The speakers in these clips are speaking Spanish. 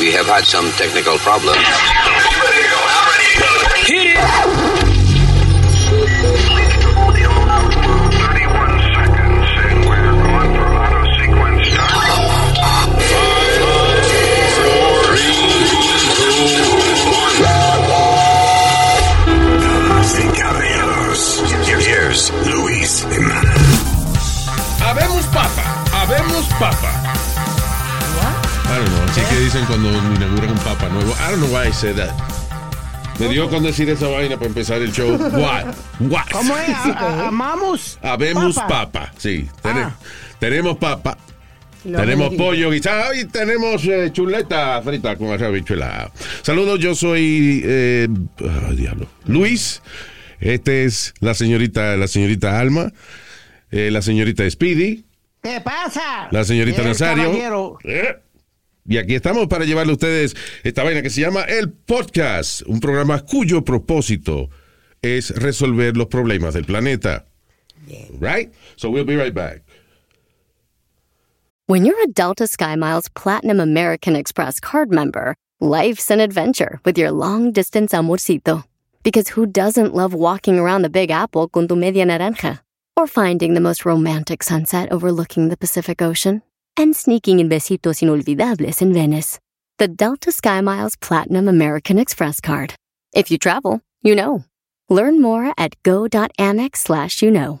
We have had some technical problems. Hit it! Damas y caballeros, here's Luis Jimenez. Habemos papa, habemos papa. I don't know, así que dicen cuando inauguran un papa nuevo. I don't know why I said that. Me dio con decir esa vaina para empezar el show. What? What? ¿Cómo es? A- Amamos. Habemos papa. papa. Sí, tene- Ah. tenemos papa. No, tenemos pollo guisado y tenemos eh, chuleta frita con habichuela. Saludos, yo soy eh, ah, diablo, Luis. Este es la señorita, la señorita Alma, eh, la señorita Speedy, ¿Qué pasa? la señorita El Nazario. Y aquí estamos para llevarle a ustedes esta vaina que se llama El Podcast, un programa cuyo propósito es resolver los problemas del planeta. Right? So we'll be right back. When you're a Delta SkyMiles Platinum American Express card member, life's an adventure with your long distance amorcito. Because who doesn't love walking around the Big Apple con tu media naranja? Or finding the most romantic sunset overlooking the Pacific Ocean? And sneaking in besitos inolvidables in Venice. The Delta SkyMiles Platinum American Express card. If you travel, you know. Learn more at go.amex slash you know.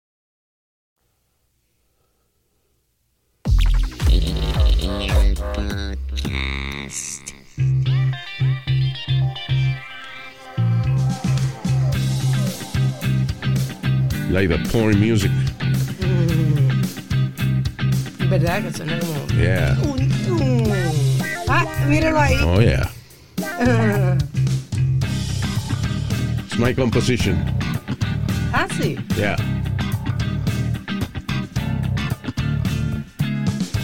Like the porn music. ¿Verdad? Que suena como. Yeah. Ah, míralo ahí. Oh, yeah. It's my composition. Ah, sí. Yeah.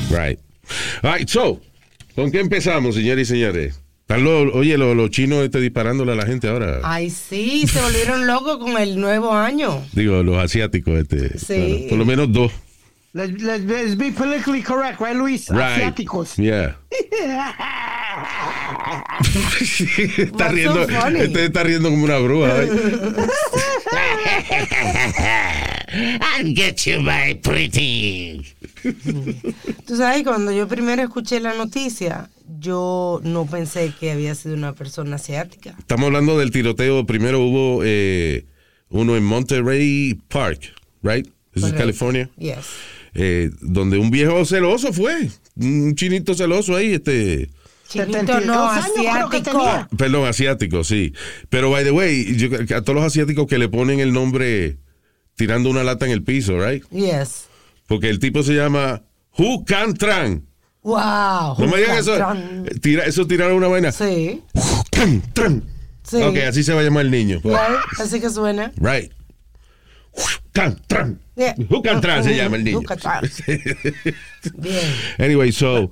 Right. All right, so, ¿con qué empezamos, señores y señores? Están los- oye, los, los chinos este, disparándole a la gente ahora. Ay, sí, se volvieron locos con el nuevo año. Digo, los asiáticos, este. Sí. por lo menos dos. Let's, let's, let's be politically correct, right, Luis? Right. Asiáticos. Yeah. está riendo, so este está riendo como una bruja. I'll get you, my pretty. Tú sabes, cuando yo primero escuché la noticia, yo no pensé que había sido una persona asiática. Estamos hablando del tiroteo. Primero hubo eh, uno en Monterey Park, right? This is. California. Yes. Eh, donde un viejo celoso fue. Un chinito celoso ahí, este. Chinito 72 no, asiático. tenía. Perdón, asiático, sí. Pero, by the way, yo- a todos los asiáticos que le ponen el nombre tirando una lata en el piso, right? Yes. Porque el tipo se llama Hu Can Tran. Wow. No me digan eso. Tira, eso tiraron una vaina. Sí. Hu Can Tran. Sí. Ok, así se va a llamar el niño. Right, Así que suena. Right. Can Tran. Yeah. Hu Can Tran se llama el niño. Hu Can Tran. Bien. Anyway, so.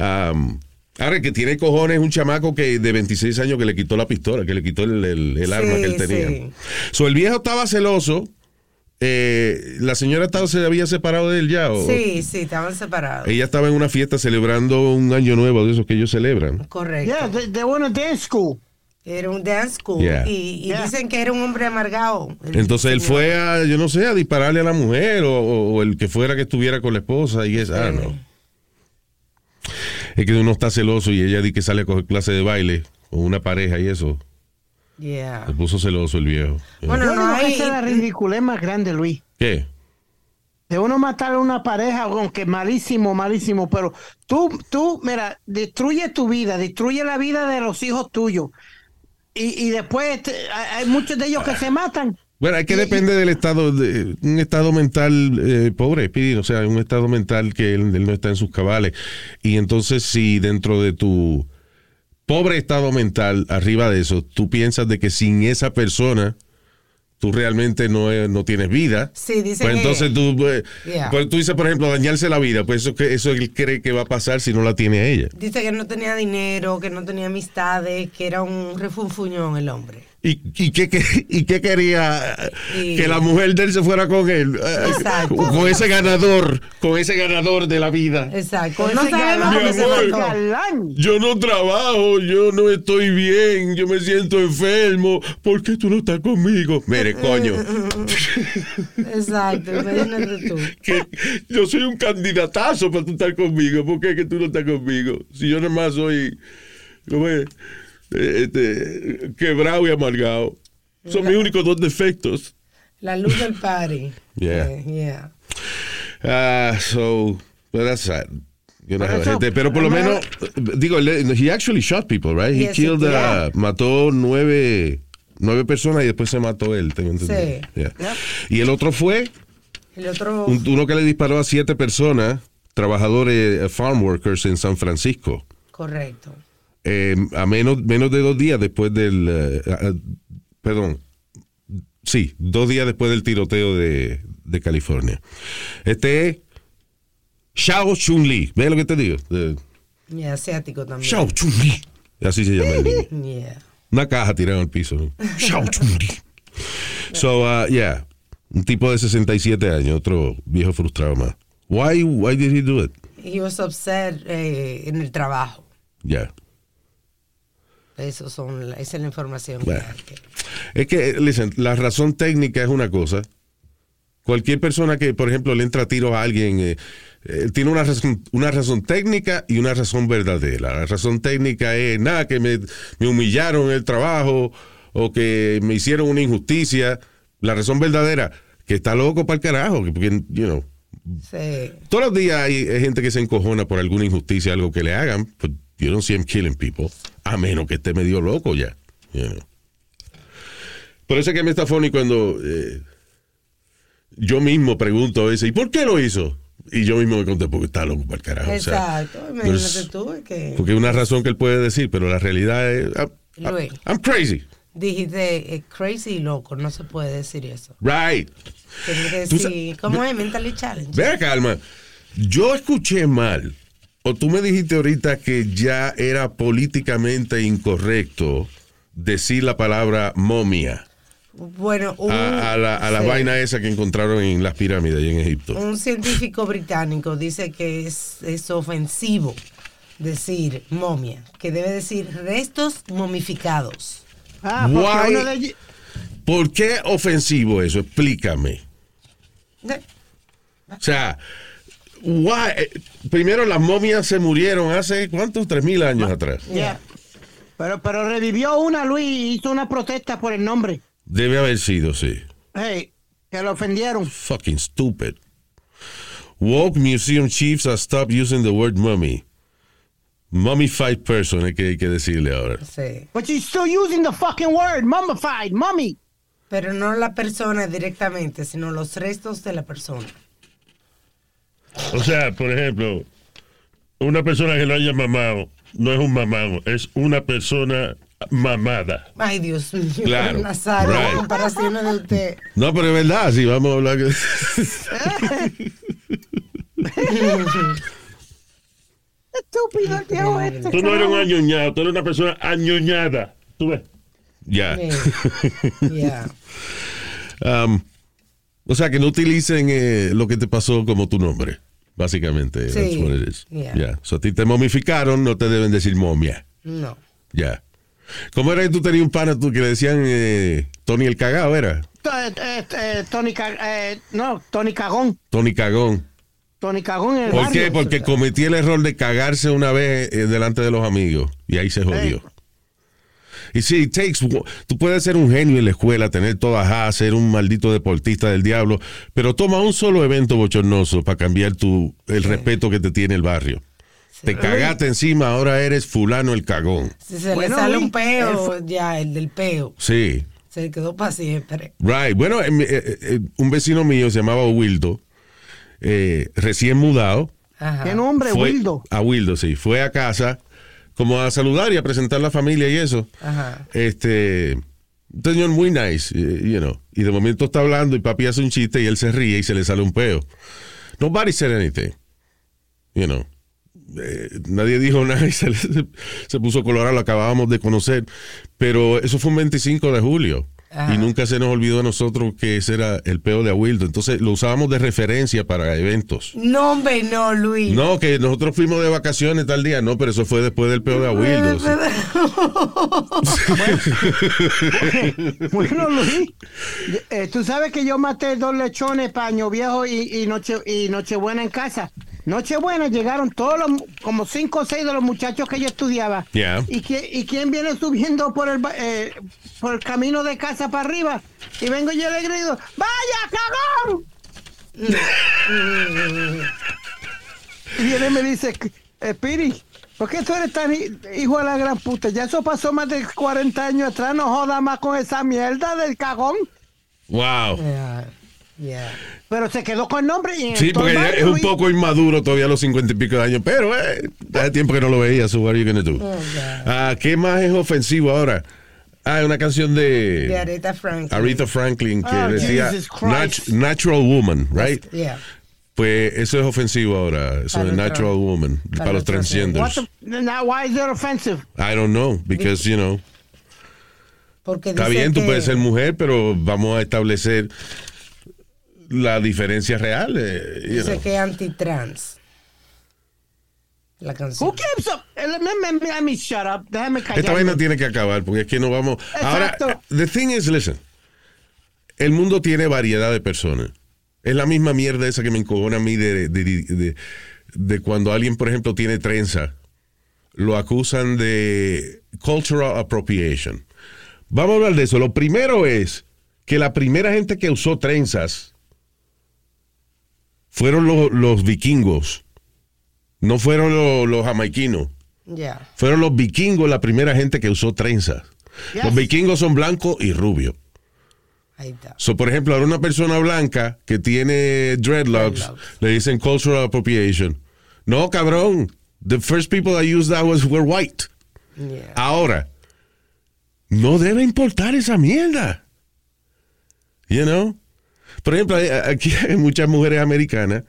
um, ahora que tiene cojones un chamaco que de 26 años que le quitó la pistola, que le quitó el, el- el arma que él tenía. sí. So, el viejo estaba celoso. Eh, la señora estaba, se había separado de él ya. o- Sí, sí, estaban separados. Ella estaba en una fiesta celebrando un año nuevo de esos que ellos celebran. Correcto. Yeah, they, they went to dance school. Era un dance school. Yeah. Y, y Yeah. dicen que era un hombre amargado. Entonces él fue a, yo no sé, a dispararle a la mujer o, o- o el que fuera que estuviera con la esposa y es, ah, no. Es que uno está celoso y ella di que sale a coger clase de baile con una pareja y eso. Yeah. Se puso celoso el viejo. Bueno, Yo no que hay. esa es la ridiculez más grande, Luis. ¿Qué? De uno matar a una pareja, aunque malísimo, malísimo, pero tú, tú, mira, destruye tu vida, destruye la vida de los hijos tuyos. Y, y después este, hay, muchos de ellos que se matan Bueno, es que depende del estado, de, un estado mental eh, pobre, Speedy, o sea, un estado mental que él, él no está en sus cabales. Y entonces, si dentro de tu pobre estado mental, arriba de eso, tú piensas de que sin esa persona tú realmente no, eh, no tienes vida. Sí, dice Pues entonces tú, eh, Yeah. pues tú dices, por ejemplo, dañarse la vida, pues eso, eso él cree que va a pasar si no la tiene ella. Dice que no tenía dinero, que no tenía amistades, que era un refunfuñón el hombre. ¿Y, y, qué, qué- y qué quería? Y- Que la mujer de él se fuera con él. Exacto. Con ese ganador, con ese ganador de la vida. Exacto. Con No ese sabemos amor. Yo no trabajo, yo no estoy bien, yo me siento enfermo. ¿Por qué tú no estás conmigo? Mire, coño, Exacto, imagínate tú. que yo soy un candidatazo para tú estar conmigo. ¿Por qué que tú no estás conmigo? Si yo nada más soy ¿cómo es? Este, quebrado y amargado. Son mis únicos dos defectos. La luz del party. Yeah. Eh, yeah. Ah, so, but that's sad. You know, gente, pero por lo menos, digo, he actually shot people, right? He Yes, killed, uh, mató nueve, nueve personas y después se mató él, tengo entendido. Sí. Yeah. Y el otro fue El otro. un- uno que le disparó a siete personas, trabajadores, eh, farm workers en San Francisco, Correcto. Eh, a menos, menos de dos días después del, eh, perdón, sí, dos días después del tiroteo de, de California. Este es Shao Chun Li, ¿ves lo que te digo? Y asiático también. Shao Chun Li, así se llama el niño. Yeah. Una caja tirada al piso. Shao Chun Li. So, uh, yeah, un tipo de 67 años, otro viejo frustrado más. Why, why did he do it? He was upset eh, en el trabajo. Yeah. Eso son, esa es la información. Bueno. que- Es que, listen, la razón técnica es una cosa. Cualquier persona que, por ejemplo, le entra a tiro a alguien, eh, eh, tiene una razón, una razón técnica y una razón verdadera. La razón técnica es, nada, que me, me humillaron en el trabajo o que me hicieron una injusticia. La razón verdadera, que está loco para el carajo, que- porque, you know, Sí. todos los días hay, gente que se encojona por alguna injusticia, algo que le hagan. But you don't see him killing people. A menos que esté medio loco ya. you know. Por eso es que me está funny cuando eh, yo mismo pregunto a veces, ¿y por qué lo hizo? Y yo mismo me conté porque está loco para el carajo. o sea, Exacto. Imagínate tú es que porque es una razón que él puede decir, pero la realidad es, I'm, Luis. I'm crazy. dijiste eh, crazy y loco. No se puede decir eso. Right. Tienes que decir, ¿cómo es? Mentally challenge. Ve acá, Alma. Yo escuché mal. O tú me dijiste ahorita que ya era políticamente incorrecto decir la palabra momia Bueno, un, a, a la, a la sí. vaina esa que encontraron en las pirámides y en Egipto. Un científico británico dice que es, es ofensivo decir momia, que debe decir restos momificados. Ah, porque Why? uno de ellos- ¿Por qué ofensivo eso? Explícame. O sea, why? Eh, primero las momias se murieron hace, ¿cuántos? Tres mil años atrás. Yeah. Pero, pero revivió una, Luis, y hizo una protesta por el nombre. Debe haber sido, sí. Hey, que lo ofendieron. fucking stupid. Woke museum chiefs have stopped using the word mummy. Mummified person, hay que, hay que decirle ahora. Sí. But you're still using the fucking word, mummified, mummy. Pero no la persona directamente, sino los restos de la persona. O sea, por ejemplo, una persona que lo haya mamado no es un mamado, es una persona mamada. Ay, Dios mío. Claro, Nazario, right. comparaciones de usted. No, pero es verdad, sí, vamos a hablar. que- Estúpido el viejo este. Tú no eres un añoñado, tú eres una persona añoñada. ¿Tú ves? Ya. Yeah. Um, o sea, que no utilicen eh, lo que te pasó como tu nombre, básicamente. Sí, That's what it is. yeah. Ya. So, a ti te momificaron, no te deben decir momia. No. Ya. ¿Cómo era que tú tenías un pana tú que le decían eh, Tony el cagado, era? Eh, eh, eh, Tony no, Tony Cagón. Tony Cagón. Tony Cagón en el ¿Por barrio. qué? Porque cometí el error de cagarse una vez delante de los amigos y ahí se jodió. Y sí, it takes, tú puedes ser un genio en la escuela, tener todas A, ser un maldito deportista del diablo, pero toma un solo evento bochornoso para cambiar tu, el respeto que te tiene el barrio. Te cagaste encima, ahora eres fulano el cagón. Si se Bueno, le sale un peo, ya, el del peo. Sí. Se quedó para siempre. Right. Bueno, eh, eh, eh, un vecino mío se llamaba Wildo, eh, recién mudado. Ajá. ¿Qué nombre, Fue- Wildo? A Wildo, sí. Fue a casa como a saludar y a presentar la familia y eso. Ajá. Este, un señor muy nice, eh, you know. Y de momento está hablando y papi hace un chiste y él se ríe y se le sale un peo. Nobody said anything. You know. Eh, nadie dijo nada y se, le- se puso colorado, lo acabábamos de conocer. Pero eso fue un 25 de julio. Ajá. Y nunca se nos olvidó a nosotros que ese era el peo de Awildo. Entonces lo usábamos de referencia para eventos. No, hombre, no, Luis. No, que nosotros fuimos de vacaciones tal día. No, pero eso fue después del peo de Awildo. sí. Bueno, Luis, eh, tú sabes que yo maté dos lechones, paño viejo y, y noche y Nochebuena en casa. Nochebuena llegaron todos los, como cinco o seis de los muchachos que yo estudiaba. Yeah. ¿Y, qui- ¿Y quién viene subiendo por el, ba- eh, por el camino de casa para arriba? Y vengo yo le grito, ¡Vaya, cagón! y viene y me dice, eh, Piri, ¿por qué tú eres tan hi- hijo de la gran puta? Ya eso pasó más de 40 años atrás, no jodas más con esa mierda del cagón. Wow. Yeah, yeah. Pero se quedó con el nombre y en Sí, porque ya es un poco inmaduro todavía a los cincuenta y pico de años, pero eh, hace tiempo que no lo veía, so what are you gonna do? Oh, Ah, ¿Qué más es ofensivo ahora? Ah, una canción de, De Aretha Franklin. Aretha Franklin que Oh, decía. Nat- Natural Woman, right? Yeah. Pues eso es ofensivo ahora, eso es Natural Woman, para para, los the, now, why is it offensive? I don't know, because, you know, Porque está bien, tú puedes ser mujer, pero vamos a establecer la diferencia real. eh, Dice know. que es antitrans. La canción. Who gives up? Let me, let me- let me shut up. Déjame callar. Esta vaina tiene que acabar porque es que no vamos. Exacto. Ahora, the thing is, listen. El mundo tiene variedad de personas. Es la misma mierda esa que me encojona a mí de, de, de- de cuando alguien, por ejemplo, tiene trenza. Lo acusan de cultural appropriation. Vamos a hablar de eso. Lo primero es que la primera gente que usó trenzas fueron los, los vikingos. No fueron los, los jamaiquinos. Ya. Fueron los vikingos la primera gente que usó trenzas. Yes. Los vikingos son blancos y rubios. Ahí está. So, por ejemplo, ahora una persona blanca que tiene dreadlocks, Dreadlocks. le dicen cultural appropriation. No, cabrón. The first people that used that was, were white. Yeah. Ahora, no debe importar esa mierda. You know? Por ejemplo, hay- aquí hay muchas mujeres americanas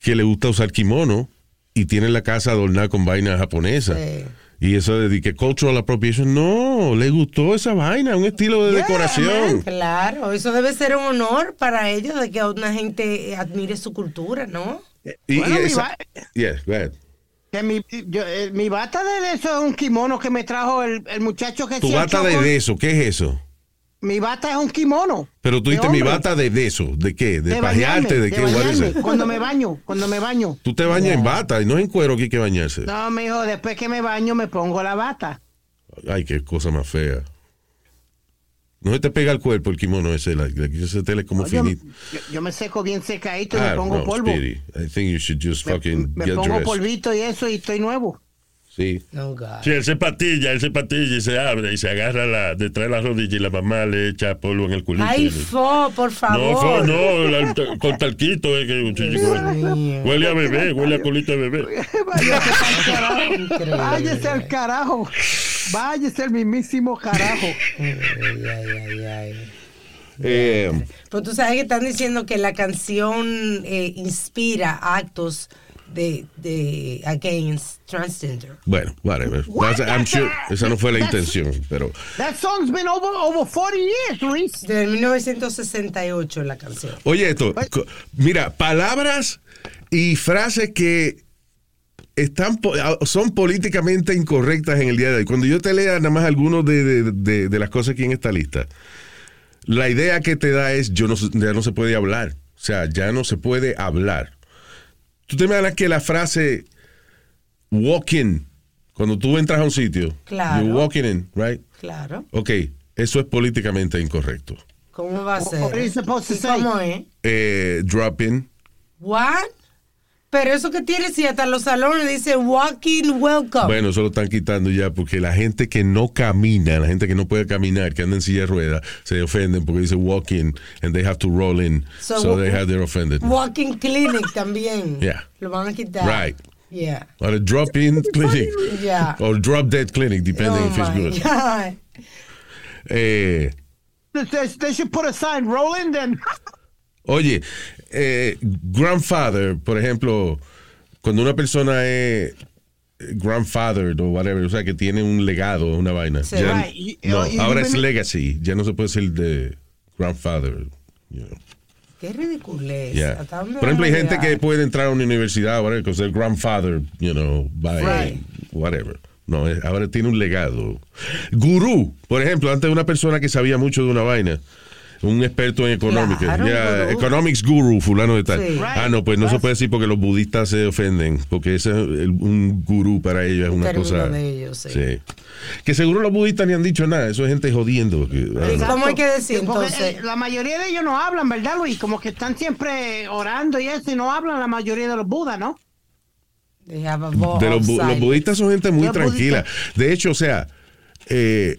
que le gusta usar kimono y tienen la casa adornada con vainas japonesas. Sí. Y eso de que cultural appropriation, no, le gustó esa vaina, un estilo de Yeah, decoración. Claro, eso debe ser un honor para ellos de que una gente admire su cultura, ¿no? Y, Bueno, y mi esa- va- Yes, go ahead. Que mi, yo, eh, mi bata de eso es un kimono que me trajo el, el muchacho que Tu bata de eso, ¿qué es eso? Mi bata es un kimono. Pero tú de dijiste mi bata de de eso, ¿de qué? ¿De, De pajearte? bañarme, ¿De qué? It? Cuando me baño, cuando me baño. Tú te bañas en bata y no es en cuero que hay que bañarse. No, mijo, después que me baño me pongo la bata. Ay, qué cosa más fea. No se te pega el cuerpo el kimono ese, la, ese tele como finito. yo, yo me seco bien secadito y Ah, me pongo no, polvo. Speedy. I think you should just Me, fucking me get pongo dressed. polvito y eso y estoy nuevo. Sí. No, God. Sí, él se patilla, él se patilla y se abre y se agarra la, detrás de la rodilla y la mamá le echa polvo en el culito. Ay, fo, por no, favor. no, la- con talquito. eh, que, huele, huele a bebé, huele a culito de bebé. Váyase al carajo. Váyase al mismísimo carajo. Ay, ay, ay, ay. Eh, Pero tú sabes que están diciendo que la canción eh, inspira actos de, de against transgender. bueno, whatever. What? That's- I'm That's sure a- esa no fue la that's- intención, pero That song's been over, over 40 years, Luis. De 1968 la canción. Oye, esto, mira, palabras y frases que están po- ah, son políticamente incorrectas en el día de hoy. Cuando yo te lea nada más algunos de, de- de- de las cosas aquí en esta lista, la idea que te da es yo no, ya no se puede hablar. O sea, ya no se puede hablar. Tú te imaginas que la frase walking, cuando tú entras a un sitio, Claro. you're walking in, right? Claro. Ok, eso es políticamente incorrecto. ¿Cómo va a ser? What are you supposed to ¿Y say? ¿Cómo es? Eh, drop in, What? Pero eso que tiene, si hasta los salones dice walking welcome. Bueno, eso lo están quitando ya porque la gente que no camina, la gente que no puede caminar, que anda en silla de ruedas, se ofenden porque dice walking and they have to roll in. So, So, they have they're offended. Walking clinic también. Yeah. Lo van a quitar. Right. Yeah. Or a drop-in clinic. Yeah. Or drop-dead clinic, depending Oh if it's good. God. Eh, They, they- they should put a sign, rolling then. Oye, eh, grandfather, por ejemplo, cuando una persona es grandfather o whatever, o sea, que tiene un legado, una vaina. Sí. ya- Right. Y- no, y- y- ahora es legacy, ya no se puede ser de grandfather. you know, Qué ridiculez. yeah. ¿Hasta dónde Por ejemplo, hay gente que puede entrar a una universidad, whatever, que ser grandfather, you know, by Right. whatever. No, es- ahora tiene un legado. Gurú, por ejemplo, antes una persona que sabía mucho de una vaina. Un experto en. Claro, gurú. economics guru, fulano de tal. Sí. Ah, no, pues no se puede decir porque los budistas se ofenden, porque ese es el- un gurú para ellos es Un una cosa. de ellos, sí. Que seguro los budistas ni han dicho nada, eso es gente jodiendo. que- ah. ¿Cómo hay que decir Porque, eh, la mayoría de ellos no hablan, ¿verdad, Luis? Como que están siempre orando y eso, y no hablan la mayoría de los budas, ¿no? De los, los budistas son gente muy Los tranquila. De hecho, o sea, eh,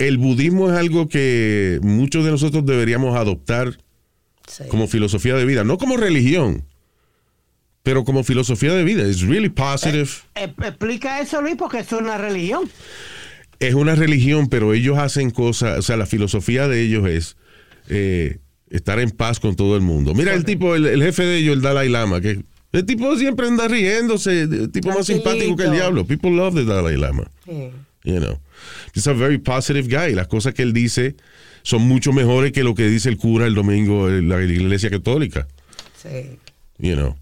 el budismo es algo que muchos de nosotros deberíamos adoptar Sí. como filosofía de vida, no como religión, pero como filosofía de vida. Es really positive. Eh, explica eso, Luis, porque es una religión. es una religión, pero ellos hacen cosas, o sea, la filosofía de ellos es eh, estar en paz con todo el mundo. Mira el tipo, el, el jefe de ellos, el Dalai Lama, que el tipo siempre anda riéndose, el tipo más simpático que el diablo. People love the Dalai Lama. Sí. You know. He's a very positive guy. Las cosas que él dice son mucho mejores que lo que dice el cura el domingo en la iglesia católica. Sí. You know.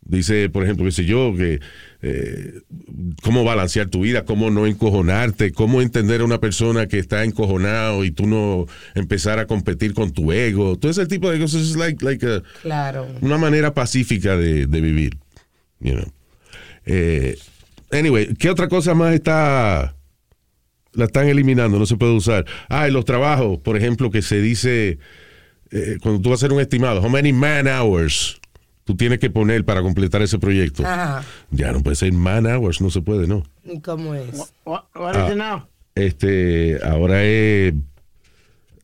Dice, por ejemplo, qué sé yo, que eh, cómo balancear tu vida, cómo no encojonarte, cómo entender a una persona que está encojonado y tú no empezar a competir con tu ego. Todo ese tipo de cosas es like, like a- Claro. una manera pacífica de, de vivir. You know. Eh, anyway, ¿qué otra cosa más está la están eliminando? No se puede usar. Ah, en los trabajos, por ejemplo, que se dice eh, cuando tú vas a hacer un estimado, how many man hours tú tienes que poner para completar ese proyecto. Ajá. Ya no puede ser man hours, no se puede, ¿no? ¿Y cómo es? What, what Ah. is it now? Este, ahora es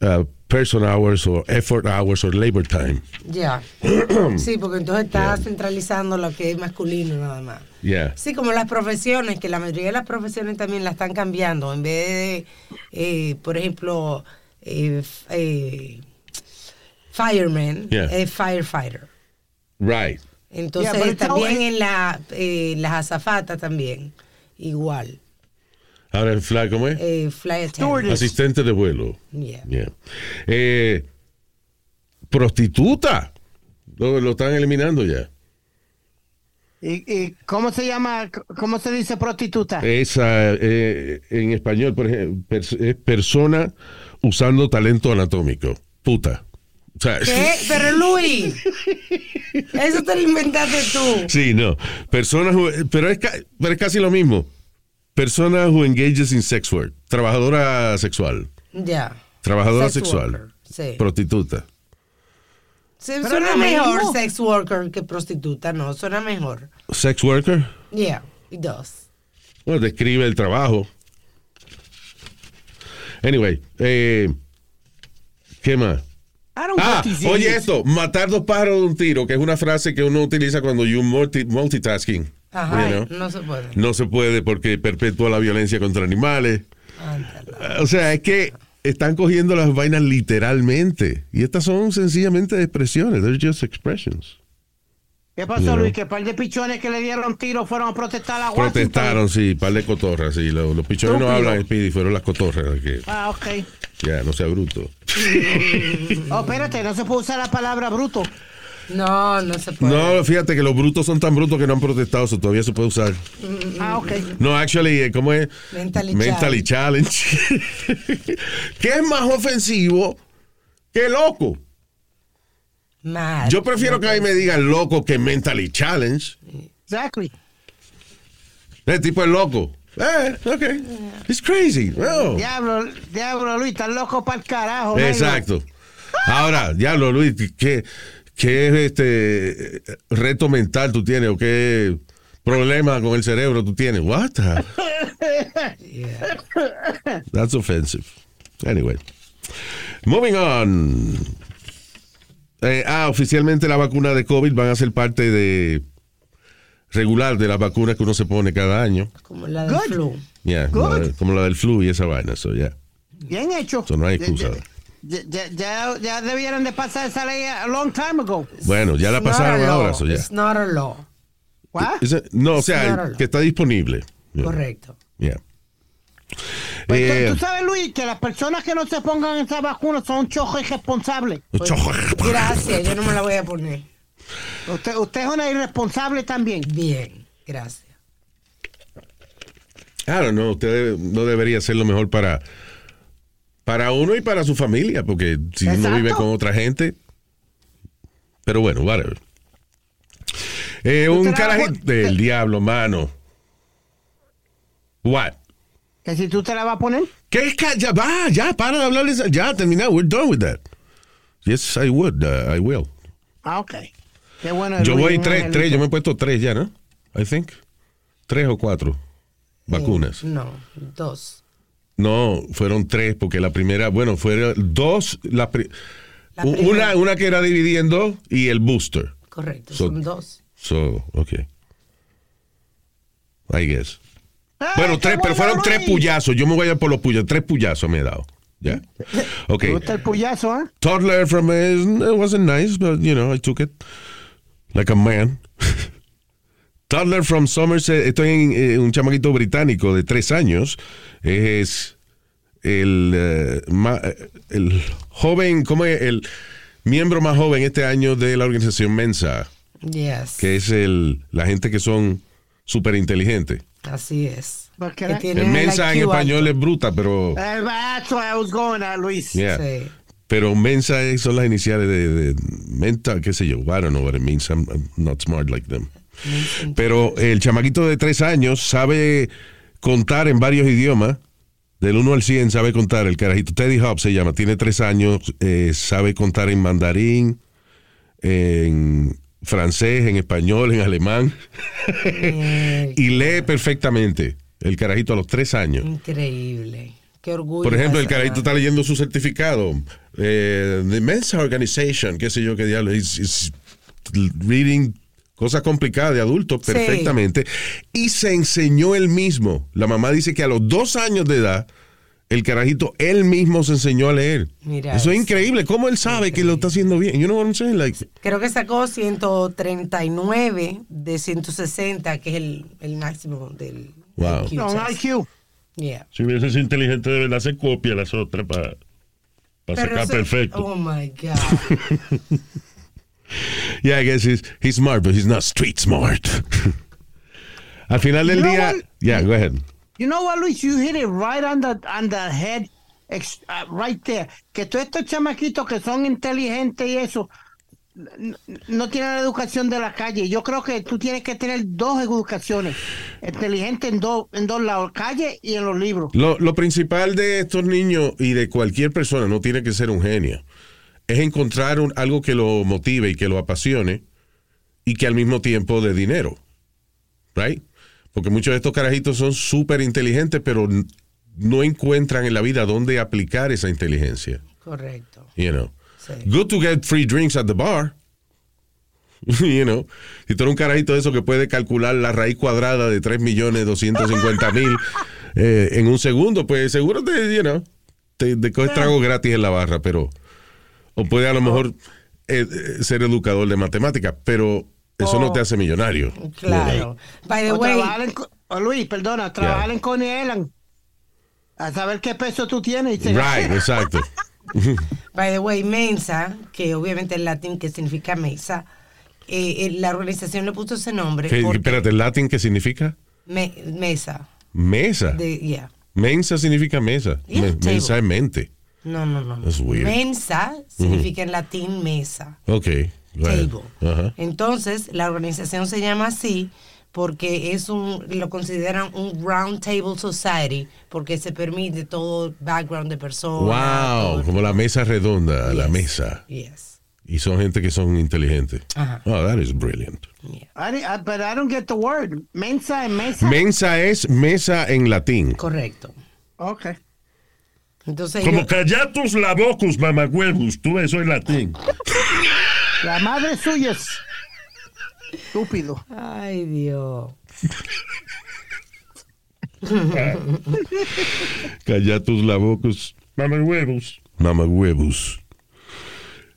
uh, person hours o effort hours o labor time. Ya. Sí, porque entonces está centralizando lo que es masculino nada más. Yeah. Sí, como las profesiones, que la mayoría de las profesiones también la están cambiando. En vez de, eh, por ejemplo, eh, eh, fireman, Yeah. es firefighter. Right. Entonces Yeah, también en la, eh, las azafatas también, igual. Ahora el fly, ¿cómo es? Eh, fly attendant. Asistente de vuelo. Yeah. Yeah. Eh, prostituta. Lo, lo están eliminando ya. ¿Y, y cómo se llama, cómo se dice prostituta? Esa, eh, en español, por ejemplo, pers- es persona usando talento anatómico. Puta. O sea, ¿Qué? Pero Luis, eso te lo inventaste tú. Sí, no. Personas, who- pero es, ca- pero es casi lo mismo. Persona who engages in sex work. Trabajadora sexual. Ya. Trabajadora Sex sexual. worker, sí. Prostituta. Sí, Pero suena mejor mismo. sex worker que prostituta, no, suena mejor. Sex worker. Yeah, it does. Bueno, describe el trabajo. Anyway, eh, ¿qué más? I don't Ah, oye esto, matar dos pájaros de un tiro, que es una frase que uno utiliza cuando you multi- multitasking. Ajá, you know. no se puede. No se puede porque perpetúa la violencia contra animales. O sea, es que están cogiendo las vainas literalmente. Y estas son sencillamente expresiones. They're just expressions. ¿Qué pasó. Luis? Que el par de pichones que le dieron tiro fueron a protestar a Washington. Protestaron, sí, par de cotorras, sí. Los, los pichones no hablan, Speedy, fueron las cotorras. Que, Ah, ok. ya, no sea bruto. Oh, espérate, no se puede usar la palabra bruto. No, no se puede. No, fíjate que los brutos son tan brutos que no han protestado, eso todavía se puede usar. Ah, ok. No, actually, eh, ¿cómo es? Mentally Mentally challenge. ¿Qué es más ofensivo que loco? Mad. Yo prefiero que a mí me digan loco que mentally challenge. Exactly. El tipo es loco. Eh, ok. It's crazy. Diablo, diablo, Luis, estás loco para el carajo. Exacto. Ahora, diablo, Luis, ¿qué, qué este reto mental tú tienes o qué problema con el cerebro tú tienes. What? the- That's offensive. Anyway. Moving on. Eh, ah, oficialmente la vacuna de COVID van a ser parte de regular de las vacunas que uno se pone cada año. Como la del Good. flu. Yeah, Good. la- como la del flu y esa vaina. So, yeah. Bien hecho. So, no hay excusa. Ya, ya- ya- ya debieran de pasar esa ley a long time ago. Bueno, ya la It's not pasaron ahora. So, yeah. It's not a law. What? It- no, o It's sea, que está disponible. Correcto. Yeah. Pues, Eh, tú sabes, Luis, que las personas que no se pongan esa vacuna son chojos irresponsables. Pues, gracias, yo no me la voy a poner. Usted, usted es una irresponsable también. Bien, gracias. Claro, no, usted no debería ser lo mejor para, para uno y para su familia, porque si uno Exacto. vive con otra gente. Pero bueno, whatever. Eh, un carajito del diablo, mano. What? Que si tú te la vas a poner. ¿Qué es que ya va? Ya, para de hablar. de esa- Ya, terminado. We're done with that. Yes, I would. uh, I will. Ah, ok. Qué bueno. Yo voy tres, tres. Yo me he puesto tres ya, ¿no? I think. Tres o cuatro vacunas. No, dos. No, fueron tres, porque la primera, bueno, fueron dos, la pri- La una, una que era dividiendo y el booster. Correcto, So- son dos. So, okay. I guess. Ay, Bueno, tres, pero fueron tres puyazos. Yo me voy a ir por los puyazos. Tres puyazos me he dado. Ya. Ok. ¿Te gusta el puyazo, eh? Toddler from uh, it wasn't nice, but you know, I took it like a man. Toddler from Somerset, estoy en eh, un chamaquito británico de tres años. Es el, eh, ma- eh, el joven, ¿cómo es? El miembro más joven este año de la organización Mensa, Yes. que es el, la gente que son súper inteligentes. Así es. Porque Que tienen Mensa en español alto. es bruta, pero, Eh, That's why I was going at, Luis. yeah. Sí. pero Mensa es- son las iniciales de, de Menta, qué sé yo. I don't know what it means. I'm, I'm not smart like them. Pero el chamaquito de tres años sabe contar en varios idiomas. Del 1 al 100 sabe contar. El carajito Teddy Hobbs se llama. Tiene tres años. eh, sabe contar en mandarín, en francés, en español, en alemán. y lee perfectamente. El carajito a los tres años. Increíble. Qué orgullo. Por ejemplo, el carajito está leyendo su certificado. Eh, the Mensa Organization, qué sé yo qué diablo. He's- he's reading cosas complicadas de adultos Sí. perfectamente. Y se enseñó él mismo. La mamá dice que a los dos años de edad, el carajito él mismo se enseñó a leer. Mira eso es increíble. ¿Cómo él sabe que lo está haciendo bien? You know what I'm saying? Like, Creo que sacó 139 de 160, que es el, el máximo del Wow. IQ No. IQ. Yeah. Si hubiese sido inteligente, de verdad se copia las otras para sacar eso- perfecto. Oh my God. yeah, I guess he's, he's smart, but he's not street smart. Al final del You know día, what? yeah, go ahead. You know what, Luis? You hit it right on the, on the head, ex- uh, right there. Que todos estos chamaquitos que son inteligentes y eso, no tienen la educación de la calle. Yo creo que tú tienes que tener dos educaciones. Inteligente en, dos en dos lados, calle y en los libros. Lo, lo principal de estos niños y de cualquier persona, no tiene que ser un genio, es encontrar un- algo que lo motive y que lo apasione y que al mismo tiempo dé dinero. Right? Porque muchos de estos carajitos son súper inteligentes, pero no encuentran en la vida dónde aplicar esa inteligencia. Correcto. You know. Sí. Good to get free drinks at the bar. you know. Si tú eres un carajito de eso que puede calcular la raíz cuadrada de 3 millones 250 mil eh, en un segundo, pues seguro te, you know, te, te coges trago gratis en la barra, pero. O puede a lo mejor eh, eh, ser educador de matemáticas, pero eso no te hace millonario. Claro. By the O way, en co- o Luis, perdona, trabajar en Coney Island. A saber qué peso tú tienes. Y se- Right, exacto. by the way, Mensa, que obviamente el latín que significa mesa, eh, eh, la organización le puso ese nombre. ¿Qué- porque- espérate, ¿el latín qué significa? me- mesa. Mesa. De, yeah. Mensa significa mesa. Yeah, Me- mensa es mente. No, no, no. no. That's weird. Mensa significa en latín mesa. Ok. Table. Entonces, la organización se llama así porque es un, lo consideran un round table society porque se permite todo background de personas. Wow, como la mesa redonda, la Yes. mesa. Yes. Y son gente que son inteligentes. Ajá. Oh, that is brilliant. I, but I don't get the word. Mensa and mesa. Mensa es mesa en latín. Correcto. okay. Entonces, Como yo- callatus lavocus, mamagüevos. Tú eso en latín. La madre suya es estúpido. ay Dios. Callatus lavocus. Mamagüevos. Mamagüevos.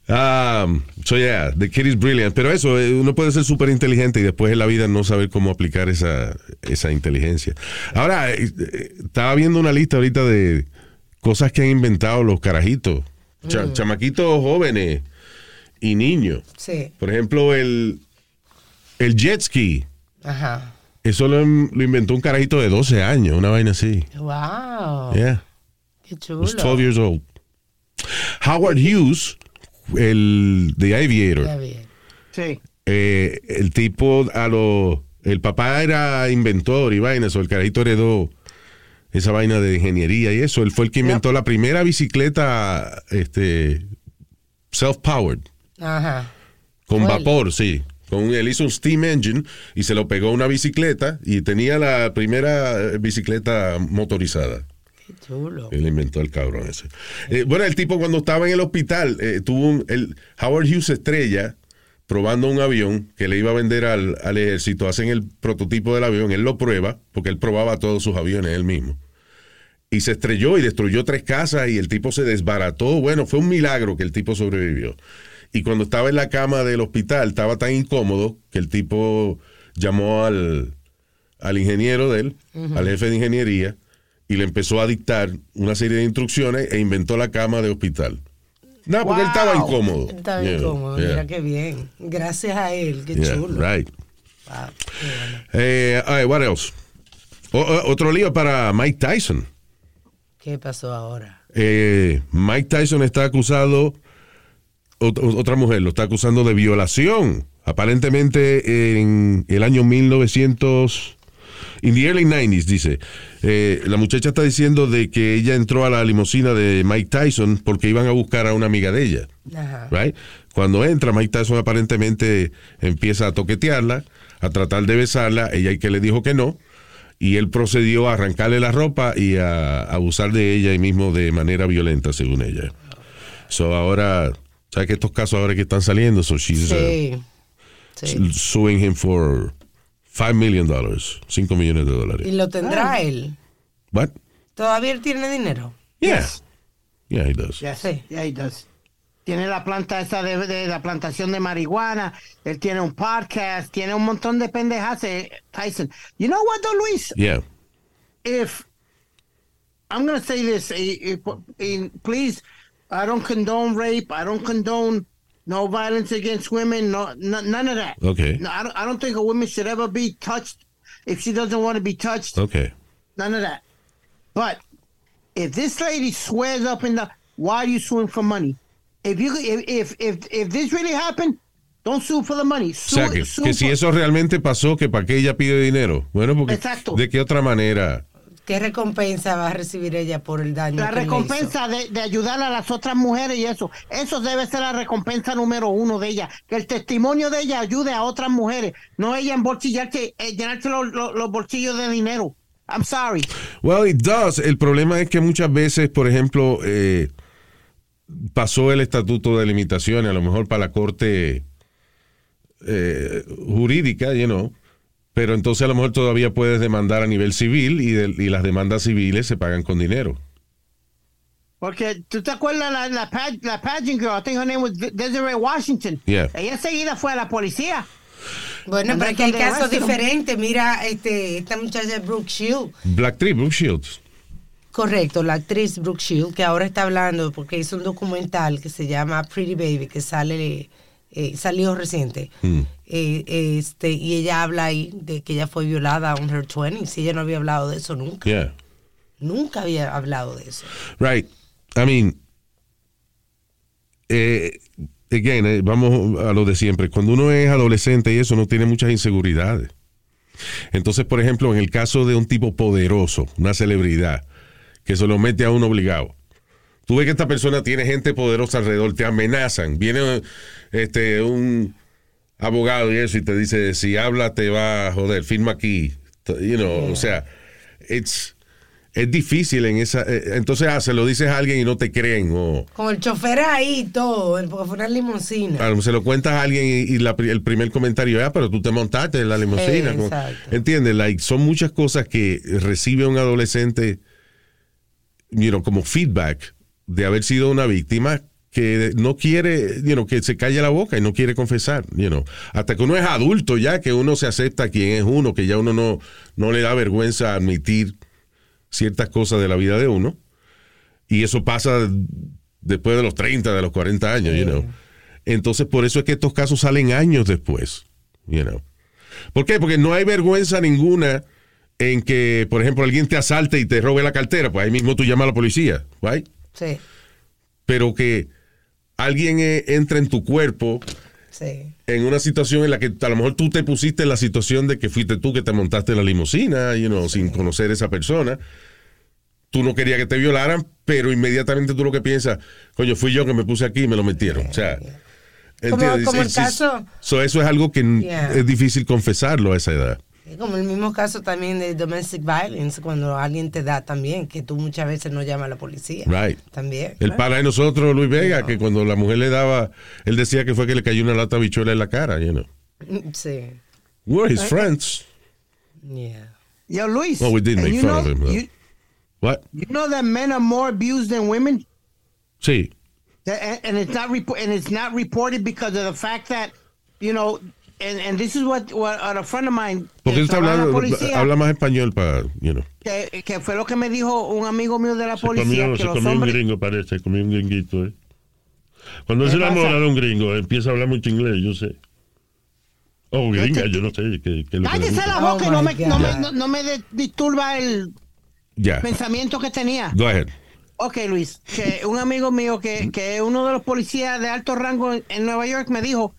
Um, so yeah, the kid is brilliant. Pero eso, eh, uno puede ser súper inteligente y después en la vida no saber cómo aplicar esa, esa inteligencia. Ahora, eh, eh, estaba viendo una lista ahorita de cosas que han inventado los carajitos. Cha- Chamaquitos jóvenes y niños. Sí. Por ejemplo, el, el jet ski. Ajá. Eso lo, lo inventó un carajito de 12 años, una vaina así. Wow. Yeah. Qué was chulo. 12 years old. Howard Hughes, el de Aviator. Sí. eh, el tipo a lo. El papá era inventor y vainas, o el carajito heredó esa vaina de ingeniería y eso. Él fue el que inventó la primera bicicleta este, self-powered, Ajá. con vapor, sí. Con, él hizo un steam engine y se lo pegó a una bicicleta y tenía la primera eh, bicicleta motorizada. Qué chulo. Él inventó el cabrón ese. Eh, bueno, el tipo cuando estaba en el hospital, eh, tuvo un, el Howard Hughes estrella probando un avión que le iba a vender al, al ejército. Hacen el prototipo del avión, él lo prueba, porque él probaba todos sus aviones él mismo. Y se estrelló y destruyó tres casas y el tipo se desbarató. Bueno, fue un milagro que el tipo sobrevivió. Y cuando estaba en la cama del hospital, estaba tan incómodo que el tipo llamó al, al ingeniero de él, al jefe de ingeniería, y le empezó a dictar una serie de instrucciones e inventó la cama de hospital. No, porque él estaba incómodo. Está Yeah, bien cómodo. yeah, Mira qué bien. Gracias a él. Qué yeah, chulo. right. Wow, qué bueno. Eh, all right, what else? O- otro lío para Mike Tyson. ¿Qué pasó ahora? Eh, Mike Tyson está acusado, ot- otra mujer lo está acusando de violación. Aparentemente en el año 1900, in the early 90s, dice. Eh, la muchacha está diciendo de que ella entró a la limusina de Mike Tyson porque iban a buscar a una amiga de ella. Ajá. Right? Cuando entra, Mike Tyson aparentemente empieza a toquetearla, a tratar de besarla, ella y que le dijo que no, y él procedió a arrancarle la ropa y a, abusar de ella y mismo de manera violenta, según ella. So ahora, ¿sabes que estos casos ahora que están saliendo? So she's uh, Sí. Sí. suing him for 5 million dollars, 5 millones de Y dólares. lo tendrá él. What? ¿Todavía él tiene dinero? Yeah. Yeah, he does. Yes. Sí. Yeah, he does. Tiene la planta esa de, de la plantación de marihuana. Él tiene un podcast. Tiene un montón de pendejas. eh, Tyson. You know what, though, Luis? Yeah. if I'm going to say this, eh, eh, eh, please, I don't condone rape. I don't condone no violence against women. No, no none of that. Okay. No, I don't. I don't think a woman should ever be touched if she doesn't want to be touched. Okay. None of that. But if this lady swears up in the, why are you suing for money? If you if if if, if this really happened, don't sue for the money. O Sue, sea, que, sue que si for- eso realmente pasó, que para qué ella pide dinero. Bueno, porque Exacto. ¿de qué otra manera? ¿Qué recompensa va a recibir ella por el daño? La que le recompensa de, de ayudar a las otras mujeres y eso. Eso debe ser la recompensa número uno de ella. Que el testimonio de ella ayude a otras mujeres. No ella embolsillarse, eh, llenarse los, los- los bolsillos de dinero. I'm sorry. Well, it does. El problema es que muchas veces, por ejemplo, eh, pasó el estatuto de limitaciones, a lo mejor para la corte eh, jurídica, you know, pero entonces a lo mejor todavía puedes demandar a nivel civil y, de- y las demandas civiles se pagan con dinero. Porque tú te acuerdas la, la, la pageant girl, I think her name was De- Desiree Washington. Yeah. Ella enseguida fue a la policía. Bueno, pero que hay casos diferentes. Mira, este, esta muchacha Brooke Shield. Black Tree, Brooke Shields. Correcto, la actriz Brooke Shield, que ahora está hablando porque hizo un documental que se llama Pretty Baby, que sale eh, salió reciente. Mm. Eh, este, y ella habla ahí de que ella fue violada on her 20s. Y ella no había hablado de eso nunca. Yeah. Nunca había hablado de eso. Right. I mean, eh, again, eh, vamos a lo de siempre. Cuando uno es adolescente y eso, no tiene muchas inseguridades. Entonces, por ejemplo, en el caso de un tipo poderoso, una celebridad, que se lo mete a uno obligado, Tú ves que esta persona tiene gente poderosa alrededor, te amenazan. Viene este, un abogado y eso y te dice, si habla te va a joder, firma aquí. You know, O sea, it's, es difícil en esa... eh, Entonces, ah, se lo dices a alguien y no te creen. O Con el chofer ahí y todo, porque fue una limusina. ah, se lo cuentas a alguien y, y la pri- el primer comentario, ah, pero tú te montaste en la limusina. como- Exacto. ¿Entiendes? Like, son muchas cosas que recibe un adolescente you know, como feedback de haber sido una víctima que no quiere, you know, que se calle la boca y no quiere confesar, you know. Hasta que uno es adulto ya, que uno se acepta quién es uno, que ya uno no, no le da vergüenza admitir ciertas cosas de la vida de uno. Y eso pasa después de los 30, de los 40 años, you know. Entonces, por eso es que estos casos salen años después, you know. ¿Por qué? Porque no hay vergüenza ninguna en que, por ejemplo, alguien te asalte y te robe la cartera, pues ahí mismo tú llamas a la policía, right? Sí, Pero que alguien eh, entra en tu cuerpo sí. en una situación en la que a lo mejor tú te pusiste en la situación de que fuiste tú que te montaste en la limusina, you know, sin conocer a esa persona. Tú no querías que te violaran, pero inmediatamente tú lo que piensas, coño, fui yo que me puse aquí y me lo metieron. O sea, Como- como el caso- So, eso es algo que Yeah. es difícil confesarlo a esa edad. Es Como el mismo caso también de domestic violence, cuando alguien te da también, que tú muchas veces no llamas a la policía. Right. También. El pana de nosotros, Luis Vega, que cuando la mujer le daba, él decía que fue que le cayó una lata de bichuela en la cara, you know. Sí. We're his friends. Yeah. Yo, Luis. Well, we did make you fun know, of him, though. You, What? you know that men are more abused than women? Sí. That- and, and it's not and it's not reported because of the fact that you know and, and this is what, what a friend of mine Porque que él está trabaja en la hablando, policía, habla más español para, you know. que, que fue lo que me dijo un amigo mío de la Se policía comió, que se los comió un hombres gringo, parece, comió un gringuito, ¿eh? Cuando él ¿Qué se enamora de un gringo, empieza a hablar mucho inglés, yo sé. Oh, gringa, yo no sé qué, qué es lo que le cállese gusta. la boca Oh y no my me, no me, no, no me de- disturba el Ya. pensamiento que tenía Go ahead. Ok, Luis, que un amigo mío que, que es uno de los policías de alto rango en, en Nueva York me dijo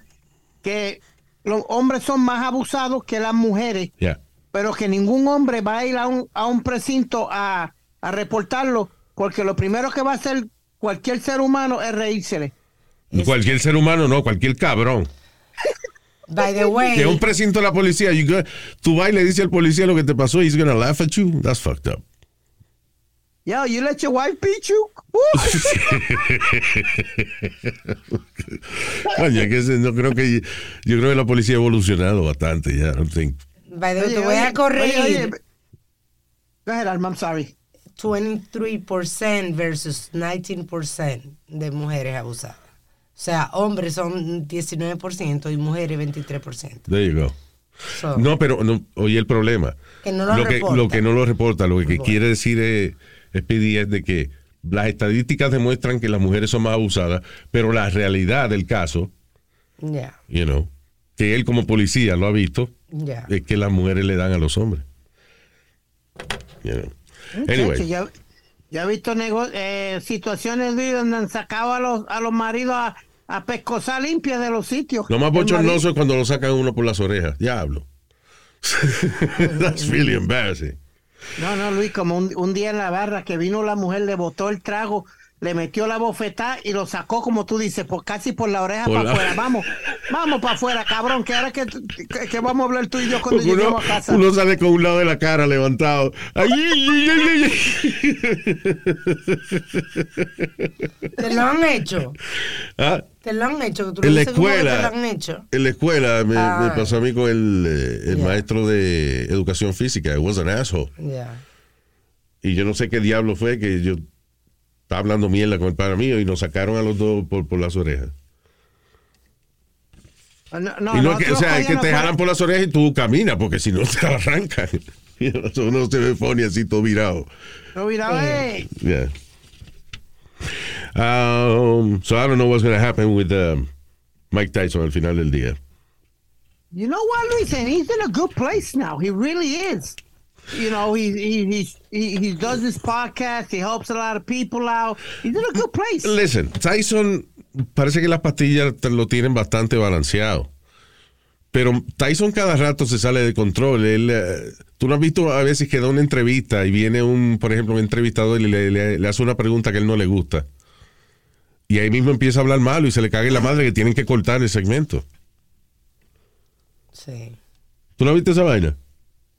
que los hombres son más abusados que las mujeres, pero que ningún hombre va a ir a un, a un precinto a, a reportarlo, porque lo primero que va a hacer cualquier ser humano es reírsele. Cualquier ser humano, no, cualquier cabrón. By the way, Que un precinto de la policía, you go- tú vas y le dices al policía lo que te pasó, he's gonna laugh at you. That's fucked up. Yo, you let your wife beat you? Coño, que ese- no creo que yo creo que la policía ha evolucionado bastante ya. Don't think- by the way, Oye, te voy oye, a corregir. oye, oye. Go ahead, Alma, I'm sorry. 23% versus 19% de mujeres abusadas. O sea, hombres son 19% y mujeres 23%. There you go. So, No, pero no, oye el problema. Que no lo que, reporta. lo que no lo reporta, lo que Bueno. quiere decir es, es pedir es de que las estadísticas demuestran que las mujeres son más abusadas, pero la realidad del caso, you know, que él como policía lo ha visto, ya. es que las mujeres le dan a los hombres. You know. Anyway, yo, yo he visto nego- eh, situaciones donde han sacado a los, a los maridos a, a pescosar limpia de los sitios. lo más bochornoso es cuando lo sacan uno por las orejas. Diablo. That's really embarrassing. No, no, Luis, como un, un día en la barra que vino la mujer, le botó el trago, le metió la bofetada y lo sacó, como tú dices, por casi por la oreja para afuera. Vamos, vamos para afuera, cabrón, que ahora que, que, que vamos a hablar tú y yo cuando uno, lleguemos a casa. uno sale con un lado de la cara levantado. Ay, ay, ay, ay, ay. ¿Te lo han hecho? Ah, ¿Te lo han hecho? ¿Tú En la escuela. ¿Te lo han hecho? En la escuela me, Ah. me pasó a mí con el, eh, el maestro de educación física. It was an asshole. Y yo no sé qué diablo fue que yo estaba hablando mierda con el padre mío y nos sacaron a los dos por, por las orejas. No, no, y no es que, o sea, es que te jalan por las orejas y tú caminas, porque si no te arrancan. Uno se ve así todo virado. No, mira, eh, Yeah. Um, so I don't know what's going to happen with um, Mike Tyson al final del día. You know what, Luis? And he's in a good place now. He really is. You know, he he he he, he does this podcast. He helps a lot of people out. He's in a good place. Listen, Tyson parece que las pastillas lo tienen bastante balanceado. Pero Tyson cada rato se sale de control. Él, eh, Tú no has visto a veces que da una entrevista y viene un, por ejemplo, un entrevistador y le, le- le hace una pregunta que a él no le gusta. Y ahí mismo empieza a hablar malo y se le cague la madre que tienen que cortar el segmento. Sí. ¿Tú no viste esa vaina?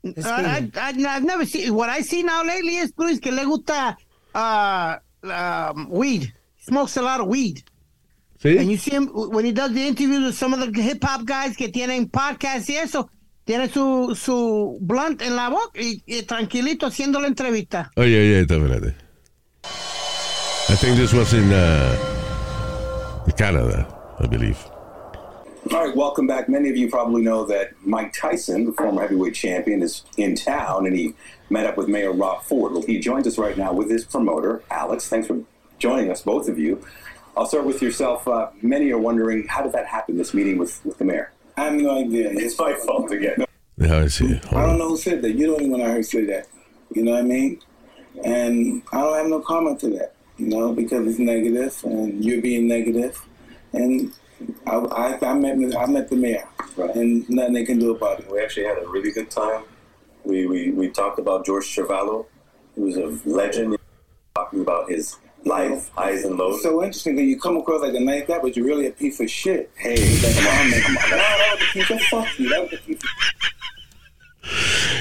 I, I, I've never seen. What I see now lately is Luis que le gusta uh, um, weed. Smokes a lot of weed. Sí. And you see him when he does the interviews with some of the hip hop guys que tienen podcasts y eso. Tiene su, su blunt en la boca y, y tranquilito haciendo la entrevista. Oye, oye, espérate. I think this was in uh, Canada, I believe. All right, welcome back. Many of you probably know that Mike Tyson, the former heavyweight champion, is in town and he met up with Mayor Rob Ford. Well, he joins us right now with his promoter, Alex. Thanks for joining us, both of you. I'll start with yourself. Uh, many are wondering how did that happen, this meeting with, with the mayor? I have no idea. It's my fault again. Déjame ver si. I don't know who said that. You're the only one I heard say that. You know what I mean? And I don't have no comment to that, you know, because it's negative and you're being negative. And I, I, I, met, I met the mayor, and nothing they can do about it. We actually had a really good time. We, we, we talked about George Cervallo, who was a legend, talking about his life, highs and lows. So interesting that you come across like a nice guy, but you're really a piece of shit. Hey, like, come on, man, come on. No, that was a piece of fuck you. That was a piece of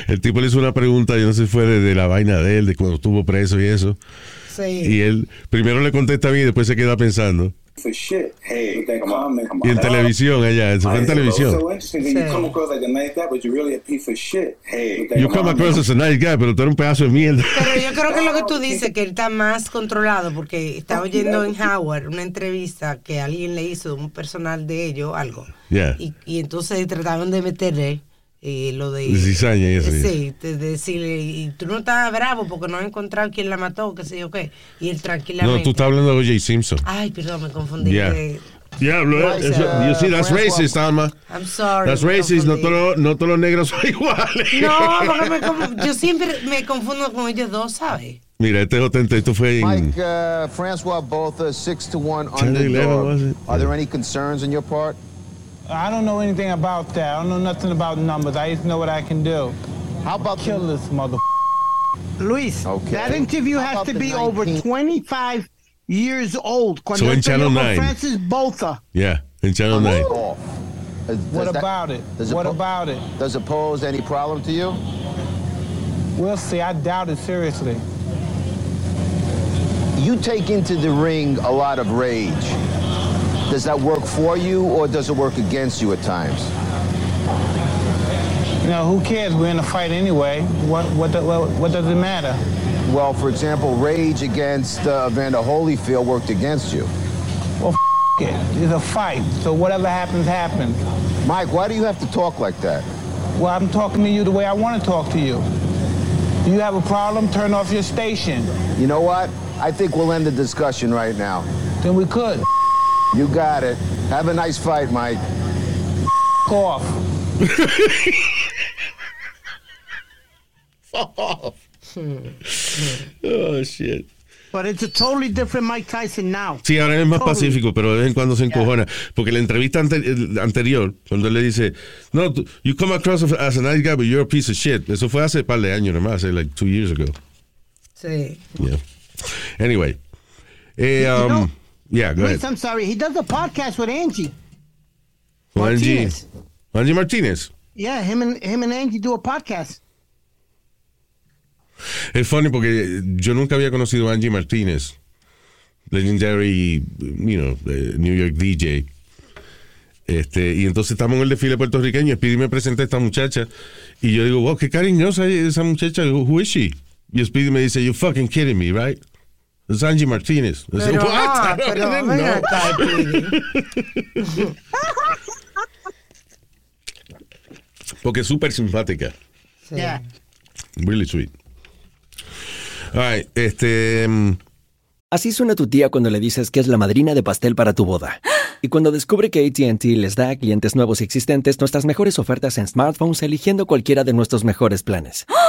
El tipo le hizo una pregunta, yo no sé si fue de, de la vaina de él, de cuando estuvo preso y eso. Sí. Y él primero le contesta a mí y después se queda pensando. for shit. Hey, that comment. Come Y en televisión, ella, eso fue en televisión. you come across as a nice guy, pero tú eres un pedazo de mierda. Pero yo creo que lo que tú dices, que él está más controlado, porque estaba oyendo en Howard una entrevista que alguien le hizo, un personal de ellos, algo. Yeah. Y, y entonces trataban de meterle eh, lo de... Cizaña y eso. Sí, de, de decirle, y tú no estás bravo porque no has encontrado quién la mató, qué sé yo qué. Y él tranquilamente... No, tú estás hablando de O.J. Simpson. Ay, perdón, me confundí. Yeah. de- Diablo, eh, uh, you see, that's racist, Alma. I'm sorry. That's racist. No todos los- no todos los negros son iguales. No, porque me yo siempre me confundo con ellos dos, ¿sabes? Mira, este es otente, esto fue en. Mike, uh, Francois Botha, six to one Channel 11, was underdog. it? Are there any concerns on your part? I don't know anything about that. I don't know nothing about numbers. I just know what I can do. How about kill this mother? Luis, Okay. that interview How has to the be over 25 years old. Cuando So in él Channel 9. Francis Botha. Yeah, in Channel 9. Off. Is- What that- about it? does What po- about it? Does it pose any problem to you? We'll see. I doubt it seriously. You take into the ring a lot of rage. Does that work for you or does it work against you at times? You know, who cares? We're in a fight anyway. What what the, what, what does it matter? Well, for example, rage against uh, Vander Holyfield worked against you. Well, f- it. It's a fight. So whatever happens, happens. Mike, why do you have to talk like that? Well, I'm talking to you the way I want to talk to you. Do you have a problem? Turn off your station. You know what? I think we'll end the discussion right now. Then we could. You got it. Have a nice fight, Mike. F- off. Oh, shit. But it's a totally different Mike Tyson now. Sí, ahora él es más Totally. pacífico, pero de vez en cuando se encojona. Porque la entrevista ante- el- anterior, cuando él le dice, no, you come across as a nice guy, but you're a piece of shit. Eso fue hace un par de años nomás, hace like two years ago. Sí. Yeah. Anyway. Eh, You um, know, yeah, go ahead. I'm sorry. He does a podcast with Angie. Angie, Martinez. Angie Martínez. Yeah, him and him and Angie do a podcast. Es funny porque yo nunca había conocido a Angie Martínez, legendary, you know, eh, New York DJ. Este, y entonces estamos en el desfile puertorriqueño. Speedy me presenta a esta muchacha. Y yo digo, wow, qué cariñosa es esa muchacha. Who is she? Y Speedy me dice, you fucking kidding me, right? Es Angie Martínez. Said, Pero, ah, pero acá. Porque es súper simpática. Yeah. Really sweet. All right, este. mm, Así suena tu tía cuando le dices que es la madrina de pastel para tu boda. Y cuando descubre que ATT les da a clientes nuevos y existentes nuestras mejores ofertas en smartphones eligiendo cualquiera de nuestros mejores planes.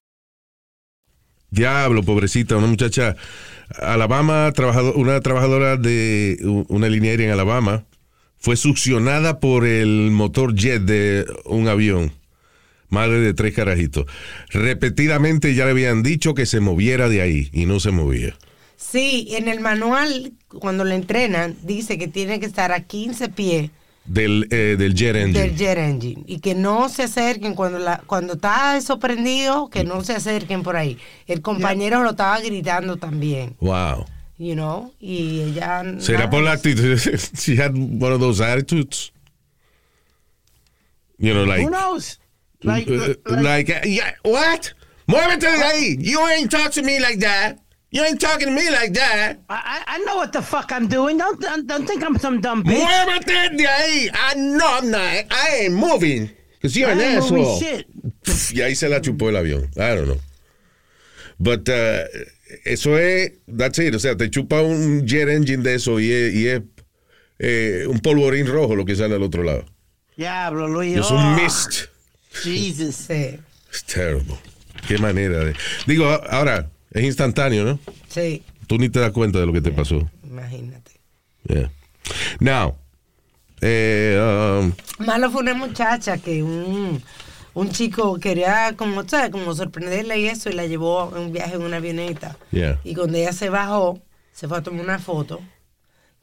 Diablo, pobrecita, una muchacha. Alabama, trabajador, una trabajadora de una línea aérea en Alabama, fue succionada por el motor jet de un avión. Madre de tres carajitos. Repetidamente ya le habían dicho que se moviera de ahí y no se movía. Sí, en el manual, cuando le entrenan, dice que tiene que estar a 15 pies Del, eh, del jet engine. del jet engine y que no se acerquen cuando la cuando está eso prendido, que no se acerquen por ahí. El compañero lo estaba gritando también, Wow. you know, y ella ¿Será nada. por la actitud? She had one of those attitudes. You know, like. Who knows? Like, uh, like, uh, yeah, what? Muévete de ahí. You ain't talk to me like that. You ain't talking to me like that. I, I know what the fuck I'm doing. Don't, don't, don't think I'm some dumb bitch. Muévete de ahí. I know I'm not. I ain't moving. Because you're I an asshole. shit. Pff, Y ahí se la chupó el avión. I don't know. But uh, eso es, that's it. O sea, te chupa un jet engine de eso y es, y es eh, un polvorín rojo lo que sale al otro lado. Diablo, Luis. Es oh, un mist. Jesus. It's terrible. Qué manera de. Digo, ahora, es instantáneo, ¿no? sí, Tú ni te das cuenta de lo que te pasó. imagínate. Yeah. Now, eh, um, Malo fue una muchacha que un, un chico quería como, ¿sabes? como sorprenderla y eso y la llevó en un viaje en una avioneta. yeah. Y cuando ella se bajó, se fue a tomar una foto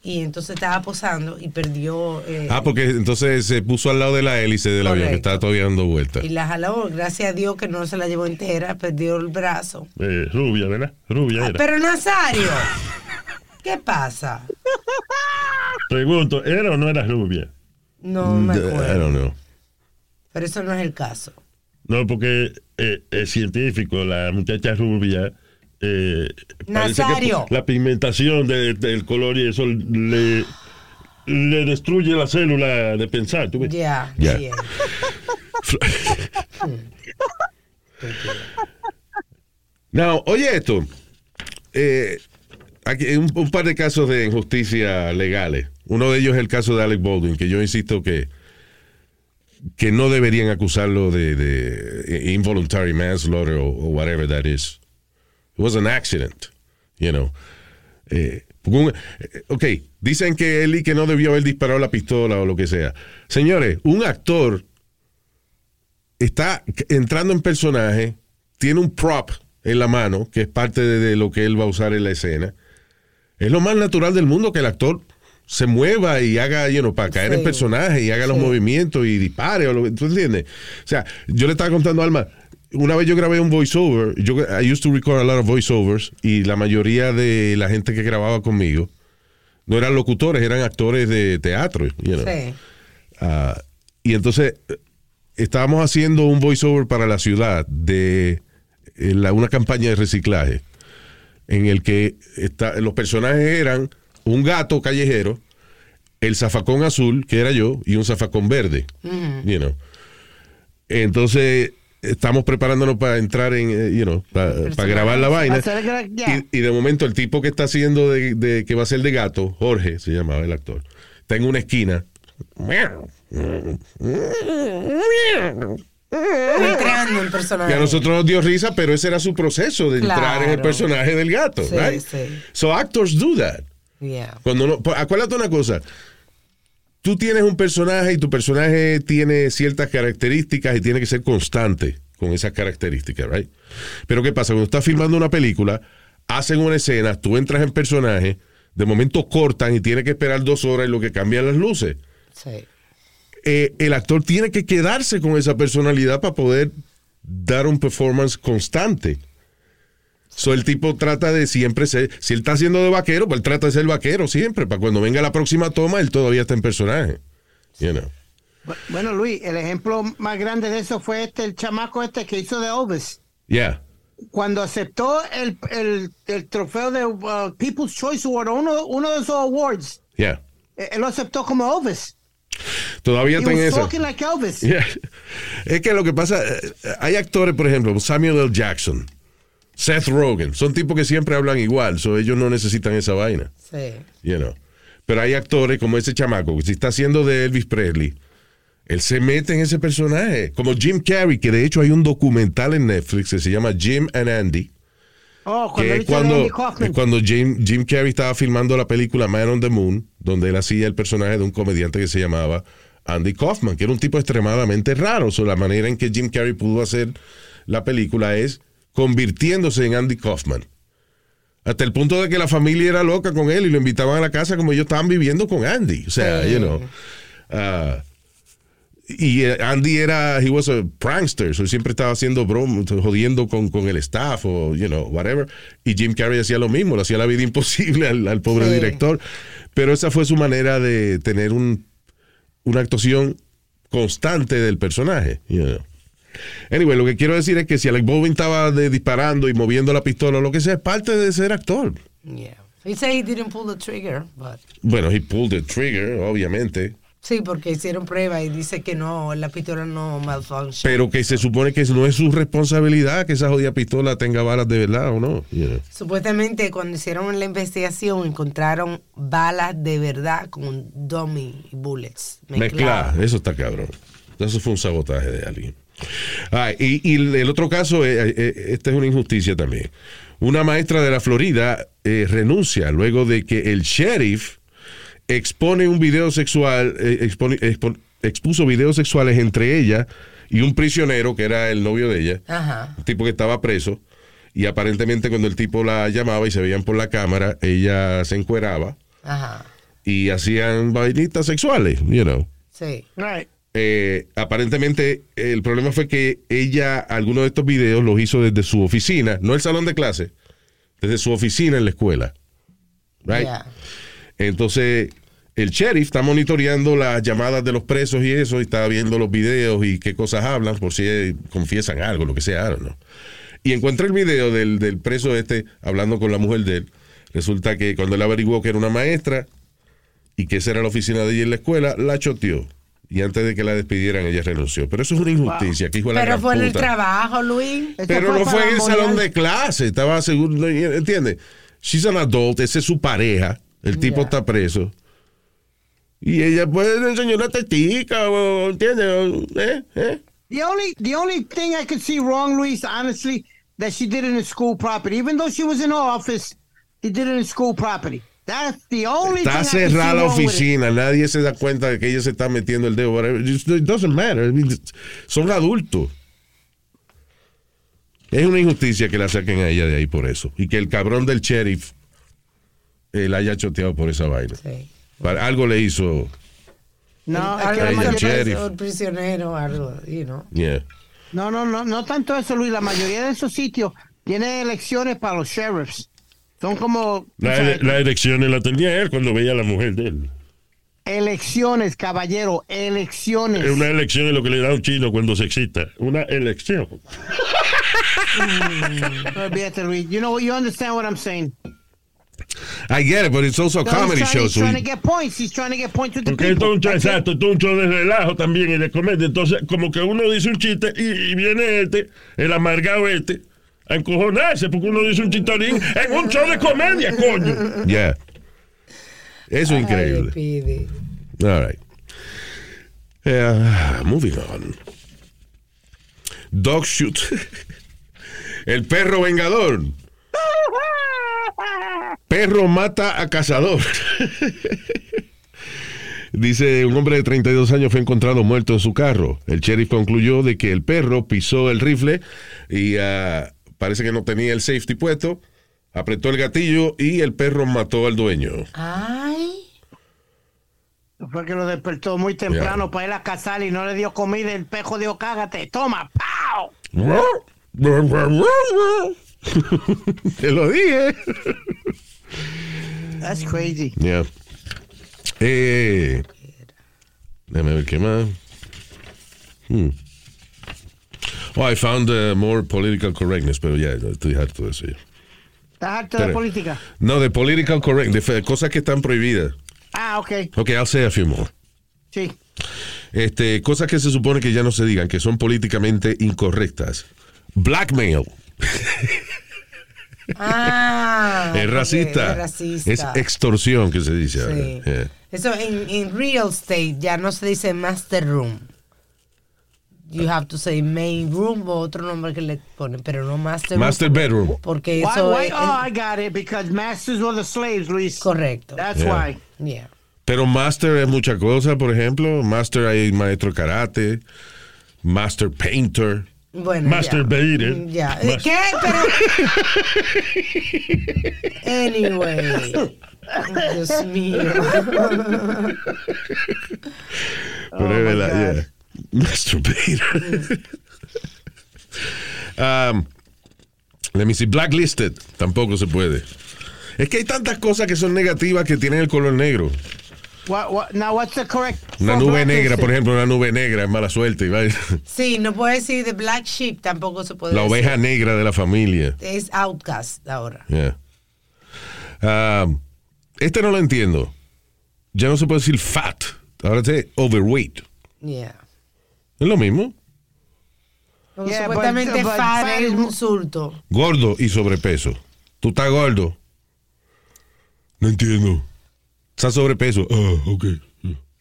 y entonces estaba posando y perdió eh, Ah, porque entonces se puso al lado de la hélice del avión que estaba todavía dando vueltas. y la jaló. Gracias a Dios que no se la llevó entera, perdió el brazo. Eh, rubia, ¿verdad? Rubia Ah, era. pero Nazario, ¿qué pasa? Pregunto, ¿era o no era rubia? No me I acuerdo. don't know. Pero eso no es el caso. No, porque eh, es científico, la muchacha rubia. Eh, que Nazario. la pigmentación de- del color y eso le, le destruye la célula de pensar. ¿tú ves? Ya. Now, oye esto. Eh, aquí hay un, un par de casos de injusticia legales. Uno de ellos es el caso de Alec Baldwin, que yo insisto que, que no deberían acusarlo de, de involuntary manslaughter o, o whatever that is. It was an accident, you know. Eh, eh, ok, dicen que él y que no debió haber disparado la pistola o lo que sea. Señores, un actor está entrando en personaje, tiene un prop en la mano, que es parte de, lo que él va a usar en la escena. Es lo más natural del mundo que el actor se mueva y haga, you know, para caer en personaje y haga los movimientos y dispare. O lo, que- ¿Tú entiendes? O sea, yo le estaba contando a Alma, una vez yo grabé un voiceover, yo, I used to record a lot of voiceovers y la mayoría de la gente que grababa conmigo no eran locutores, eran actores de teatro. you know. Sí. Ah, y entonces eh, estábamos haciendo un voiceover para la ciudad de eh, la- una campaña de reciclaje en el que está- los personajes eran un gato callejero, el zafacón azul, que era yo, y un zafacón verde. you know. Entonces estamos preparándonos para entrar en, eh, you know, para, para grabar la vaina. Ya. Y, y de momento el tipo que está haciendo de, de- que va a ser de gato, Jorge se llamaba el actor, está en una esquina. Entrando en personaje. Y a nosotros nos dio risa, pero ese era su proceso de entrar en el Claro. personaje del gato. Sí, right? sí. So actors do that. Yeah. Cuando no, acuérdate una cosa. Tú tienes un personaje y tu personaje tiene ciertas características y tiene que ser constante con esas características, right? Pero ¿qué pasa? Cuando estás filmando una película, hacen una escena, tú entras en personaje, de momento cortan y tienes que esperar dos horas y lo que cambian las luces. Sí. Eh, el actor tiene que quedarse con esa personalidad para poder dar un performance constante. So el tipo trata de siempre ser, si él está haciendo de vaquero, pues él trata de ser vaquero siempre, para cuando venga la próxima toma, él todavía está en personaje. You know. Bueno, Luis, el ejemplo más grande de eso fue este, el chamaco este que hizo de Elvis. Yeah. Cuando aceptó el, el, el trofeo de uh, People's Choice Award, uno, uno de esos awards, Yeah. eh, él lo aceptó como Elvis. Todavía está en eso. talking like Elvis. Yeah. Es que lo que pasa, eh, hay actores, por ejemplo, Samuel L. Jackson, Seth Rogen, son tipos que siempre hablan igual, so ellos no necesitan esa vaina. Sí. You know. Pero hay actores como ese chamaco, que si está haciendo de Elvis Presley, él se mete en ese personaje. Como Jim Carrey, que de hecho hay un documental en Netflix que se llama Jim and Andy. Oh, cuando Que él es cuando, Andy Kaufman. es cuando Jim, Jim Carrey estaba filmando la película Man on the Moon, donde él hacía el personaje de un comediante que se llamaba Andy Kaufman, que era un tipo extremadamente raro. So, la manera en que Jim Carrey pudo hacer la película es convirtiéndose en Andy Kaufman. Hasta el punto de que la familia era loca con él y lo invitaban a la casa como ellos estaban viviendo con Andy. O sea, Sí. you know. ah, y eh, Andy era, he was a prankster, so siempre estaba haciendo bromas, jodiendo con, con el staff o, you know, whatever. Y Jim Carrey hacía lo mismo, le hacía la vida imposible al, al pobre Sí. director. Pero esa fue su manera de tener un, una actuación constante del personaje. you know. Anyway, lo que quiero decir es que si Alec Baldwin estaba de- disparando y moviendo la pistola o lo que sea, es parte de ser actor. Yeah. He said he didn't pull the trigger, but Bueno, he pulled the trigger, obviamente. sí, porque hicieron prueba y dice que no, la pistola no malfunction. Pero que se supone que no es su responsabilidad que esa jodida pistola tenga balas de verdad o no. know. Supuestamente cuando hicieron la investigación encontraron balas de verdad con dummy bullets mezcladas. Mezclar, eso está cabrón. Eso fue un sabotaje de alguien. Ah, y, y el otro caso, eh, eh, esta es una injusticia también. Una maestra de la Florida eh, renuncia luego de que el sheriff expone un video sexual, eh, expone- expo- expuso videos sexuales entre ella y un prisionero que era el novio de ella, Ajá. un tipo que estaba preso. Y aparentemente cuando el tipo la llamaba y se veían por la cámara, ella se encueraba Ajá. y hacían vainitas sexuales, you know. Sí. Right. Eh, aparentemente el problema fue que ella algunos de estos videos los hizo desde su oficina, no el salón de clase, desde su oficina en la escuela. Right? Yeah. Entonces el sheriff está monitoreando las llamadas de los presos y eso, y está viendo los videos y qué cosas hablan, por si eh, confiesan algo, lo que sea, know. Y encuentra el video del, del preso este hablando con la mujer de él. Resulta que cuando él averiguó que era una maestra y que esa era la oficina de ella en la escuela, la choteó. Y antes de que la despidieran, ella renunció. Pero eso es una injusticia. que hijo de la Pero gran fue en el trabajo, Luis. Pero no fue en el salón de clase. Estaba seguro. ¿Entiendes? She's an adult. Esa es su pareja. El tipo está preso. Y ella puede enseñar una tetica, ¿entiendes? ¿Eh? ¿Eh? The only the only thing I could see wrong, Luis, honestly, that she did it in school property. Even though she was in her office, she did it in school property. That's the only Está cerrada la oficina. Nadie se da cuenta de que ella se está metiendo el dedo. It doesn't matter. Son adultos. Es una injusticia que la saquen a ella de ahí por eso. Y que el cabrón del sheriff eh, la haya choteado por esa vaina. Sí. Para- Algo le hizo. No, es Algo el sheriff. el prisionero, algo, you know. Yeah. no, no, no, no tanto eso, Luis. La mayoría de esos sitios tienen elecciones para los sheriffs. Son como La, sea, las elecciones la tenía él cuando veía a la mujer de él. elecciones, caballero, elecciones. Es una elección es lo que le da a un chino cuando se excita. Una elección. Olvídate, Luis. You know, you understand what I'm saying. I get it, but it's also a No, he's comedy trying, show. he's so trying to get points. He's trying to get points with the Porque esto people. es un show, That's it. exacto, es un show de relajo también y de comedia. Entonces, como que uno dice un chiste y, y viene este, el amargado este, a encojonarse porque uno dice un chistorín en un show de comedia, coño. Yeah. Eso es increíble. All right. Eh, moving on. Dog shoot. El perro vengador. Perro mata a cazador. Dice, un hombre de 32 años fue encontrado muerto en su carro. El sheriff concluyó de que el perro pisó el rifle y ah, parece que no tenía el safety puesto. Apretó el gatillo y el perro mató al dueño. Ay. Fue que lo despertó muy temprano para ir a cazar y no le dio comida. El pejo dijo, cágate, toma, ¡pau! Te lo dije. That's crazy. Yeah. Eh, déjame ver qué más. Hmm. Oh, I found uh, more political correctness, pero ya, estoy harto de eso ya. ¿Estás harto de Pero- política? No, de political correctness, de cosas que están prohibidas. Ah, ok. Ok, I'll say a few more. Sí. Este, cosas que se supone que ya no se digan, que son políticamente incorrectas. Blackmail. Ah, es racista. Es racista. Es extorsión que se dice ahora. Sí. Yeah. Eso en, en real estate ya no se dice master room. You have to say main room o otro nombre que le ponen, pero no master room. Master bedroom. Porque Why- eso why- es, oh, I got it. Because masters were the slaves, Luis. correcto. That's Yeah. why. Yeah. Pero master es mucha cosa, por ejemplo. Master hay maestro karate, master painter. Bueno, Master ya. Bader. Mm, Ya. Mas- ¿Qué? Pero. anyway. Dios mío. Pero es verdad, yeah. Master Bader. um, let me see. Blacklisted. Tampoco se puede. Es que hay tantas cosas que son negativas que tienen el color negro. What, what, now, what's the correct? Una nube negra, por ejemplo, una nube negra es mala suerte. Sí, no puede decir the black sheep, tampoco se puede La decir. oveja negra de la familia. Es outcast ahora. Yeah. Um, este no lo entiendo. Ya no se puede decir fat. Ahora es overweight. Yeah. Es lo mismo. Yeah, supuestamente but fat es un insulto. Gordo y sobrepeso. Tú estás gordo. No entiendo. Estás sobrepeso. Ah, ok.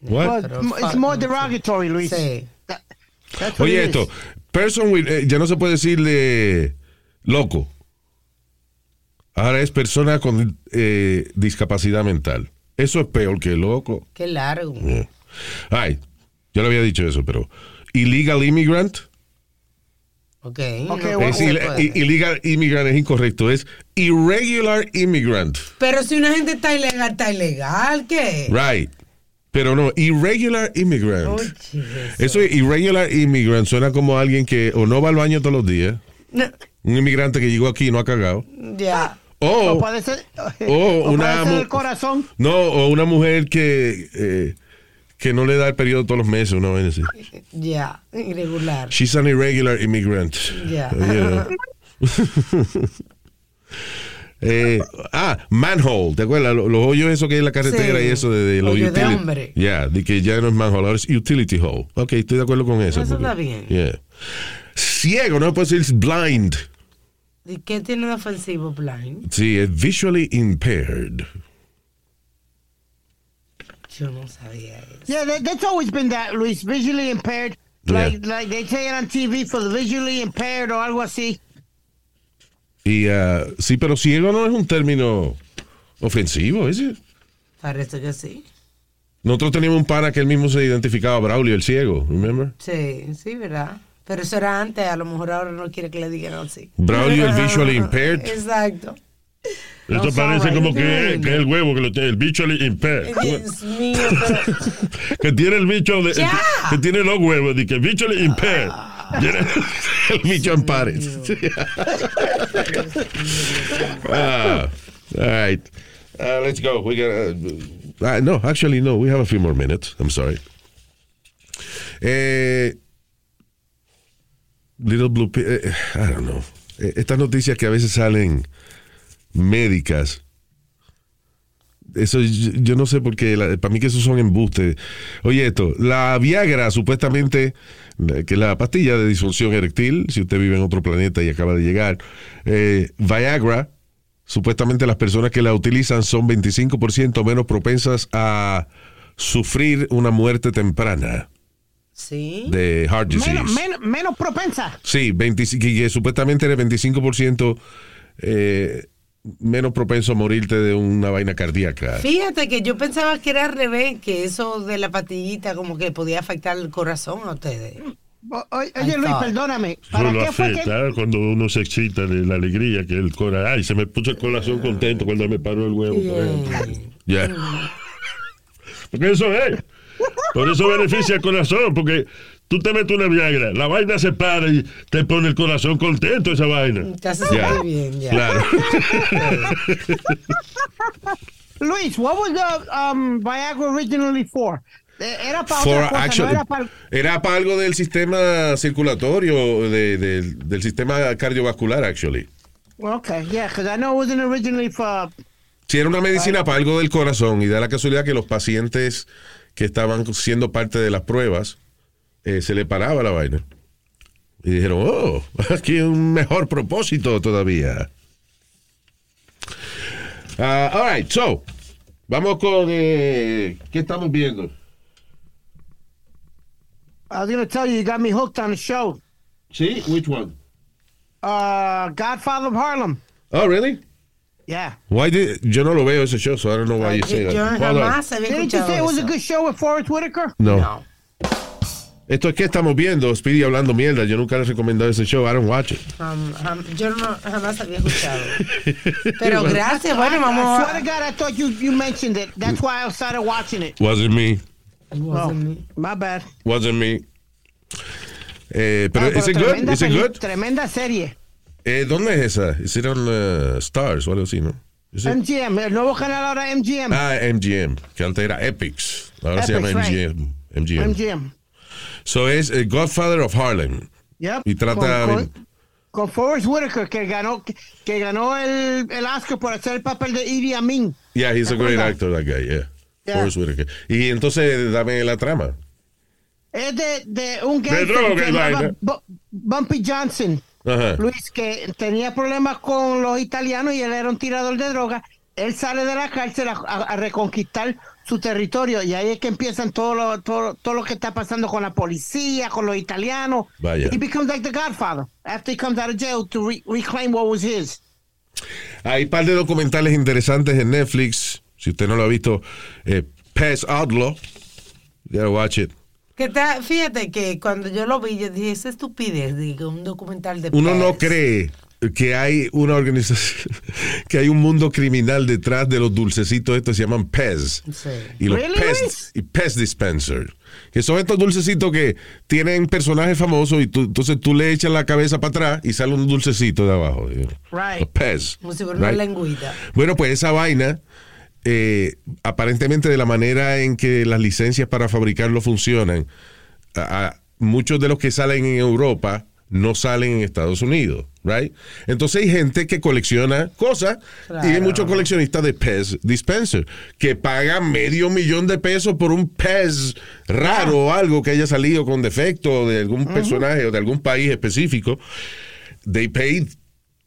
What? But it's more derogatory, Luis. Sí. That- Oye, esto. is. Person with, eh, ya no se puede decirle loco. Ahora es persona con eh, discapacidad mental. Eso es peor que loco. Qué largo. Yeah. Ay, yo le había dicho eso, pero illegal immigrant. Ok. Ok, no bueno, es se il- puede. i- illegal immigrant es incorrecto. Es irregular immigrant. Pero si una gente está ilegal, está ilegal, ¿qué? Right. Pero no, irregular immigrant. Eso es irregular immigrant. Suena como alguien que o no va al baño todos los días. No, Un inmigrante que llegó aquí y no ha cagado. ya. O O, puede ser, o o una puede ser el corazón. no, o una mujer que, eh, que no le da el periodo todos los meses, una vez así. Ya. Irregular. She's an irregular immigrant. Ya. You know. Eh, ah, manhole, ¿te acuerdas? Los, los hoyos esos que hay en la carretera Sí. y eso de, de los Hoyo de utili- hombre. Ya, de que ya no es manhole, ahora es utility hole. Ok, estoy de acuerdo con eso. Eso porque- está bien. yeah. Ciego, no puede decir blind. ¿Y qué tiene de ofensivo blind? Sí, es visually impaired. Yo no sabía eso. Yeah, that, that's always been that, Luis. Visually impaired. Yeah. Like, like they say it on TV for the visually impaired o algo así. Y ah, sí, pero ciego no es un término ofensivo, ¿es? Parece que sí. Nosotros teníamos un pana que él mismo se identificaba Braulio, el ciego, remember? Sí, sí, ¿verdad? Pero eso era antes, a lo mejor ahora no quiere que le digan así. Braulio, el visually impaired. Exacto. Esto No, parece como que, que es el huevo que lo tiene, el bicho impaired. Dios mío, pero... que tiene el bicho de, que tiene los huevos, de que bicho impaired. Tiene- el bicho en pares. ah, all right. Uh, let's go. We got. Uh, uh, no, actually, no. We have a few more minutes. I'm sorry. Eh, Little Blue. Eh, I don't know. Eh, Estas noticias que a veces salen médicas. Eso yo, no sé por qué, la- para mí que esos son embustes. Oye, esto, la Viagra supuestamente, la- que es la pastilla de disfunción eréctil, si usted vive en otro planeta y acaba de llegar, eh, Viagra, supuestamente las personas que la utilizan son 25% menos propensas a sufrir una muerte temprana Sí. de heart disease. Menos, menos, menos propensa. Sí, 25, que que supuestamente eres 25% eh, menos propenso a morirte de una vaina cardíaca. Fíjate que yo pensaba que era al revés, que eso de la pastillita como que podía afectar el corazón a ustedes. Oye, Luis, perdóname. Eso ¿Para lo qué fue que afecta cuando uno se excita de la alegría que el corazón. Ay, se me puso el corazón contento cuando me paró el huevo. ejemplo. Ya. Porque eso es. Por eso beneficia el corazón, porque tú te metes una Viagra, la vaina se para y te pone el corazón contento esa vaina. Ya. bien, ya. Claro. Luis, what was the um, Viagra originally for? Eh, Era para For otra cosa, no era para... era para algo del sistema circulatorio, de- de- del sistema cardiovascular, actually. Okay, yeah, because I know it wasn't originally for... Si era una medicina para algo del corazón y da la casualidad que los pacientes que estaban siendo parte de las pruebas eh, se le paraba la vaina. Y dijeron, oh, aquí hay un mejor propósito todavía. Ah, all right, so, vamos con, eh, ¿qué estamos viendo? I was going to tell you, you got me hooked on the show. Sí, which one? Uh, Godfather of Harlem. Oh, really? Yeah. Why did, yo no lo veo ese show, so I don't know why you say that. Hold on. Didn't you say it was a good show with Forrest Whitaker? No. Esto es que estamos viendo, Speedy hablando mierda. Yo nunca le he recomendado ese show. I don't watch it. Um, jam- yo no, jamás había escuchado. Pero gracias, bueno, vamos I a... swear to God, I thought you, you mentioned it. That's why I started watching it. Wasn't me. Oh, my bad. Wasn't me. Eh, pero, Ah, is it good? tremenda Is it good? Tremenda serie. Eh, ¿Dónde es esa? Is it on uh, Stars o algo así, no? MGM, el nuevo canal ahora MGM. Ah, MGM, que antes era Epics. Ahora se llama Epics, right. MGM. MGM. So es eh, Godfather of Harlem. Yep. Y trata... Con, con, con Forrest Whitaker, que ganó, que, que ganó el, el Oscar por hacer el papel de Idi Amin. Yeah, he's ¿Te a great actor, that guy, yeah. Yeah. Forrest Whitaker. Y entonces, dame la trama. Es de, de un De gangster droga que y se llamaba vaina. Bu- Bumpy Johnson. Ajá. Luis, que tenía problemas con los italianos y él era un tirador de droga. Él sale de la cárcel a, a- a reconquistar su territorio y ahí es que empiezan todo lo, todo, todo lo que está pasando con la policía, con los italianos. Vaya. He becomes like the Godfather after he comes out of jail to re- reclaim what was his. Hay un par de documentales interesantes en Netflix. Si usted no lo ha visto, eh, Pez Outlaw. You gotta watch it. Que ta- fíjate que cuando yo lo vi, yo dije, esa estupidez, digo, un documental de Uno no pez". cree que hay una organización, que hay un mundo criminal detrás de los dulcecitos estos se llaman Pez. Sí. Y los Really, Pez, y Pez Dispenser. Que son estos dulcecitos que tienen personajes famosos y tú, entonces tú le echas la cabeza para atrás y sale un dulcecito de abajo. Right. Pez. Como si fuera una right? lengüita. Bueno, pues esa vaina, eh, aparentemente de la manera en que las licencias para fabricarlo funcionan, a- a- muchos de los que salen en Europa no salen en Estados Unidos, right? Entonces hay gente que colecciona cosas y hay muchos coleccionistas de Pez Dispenser que pagan medio millón de pesos por un Pez raro o algo que haya salido con defecto de algún personaje o de algún país específico. They paid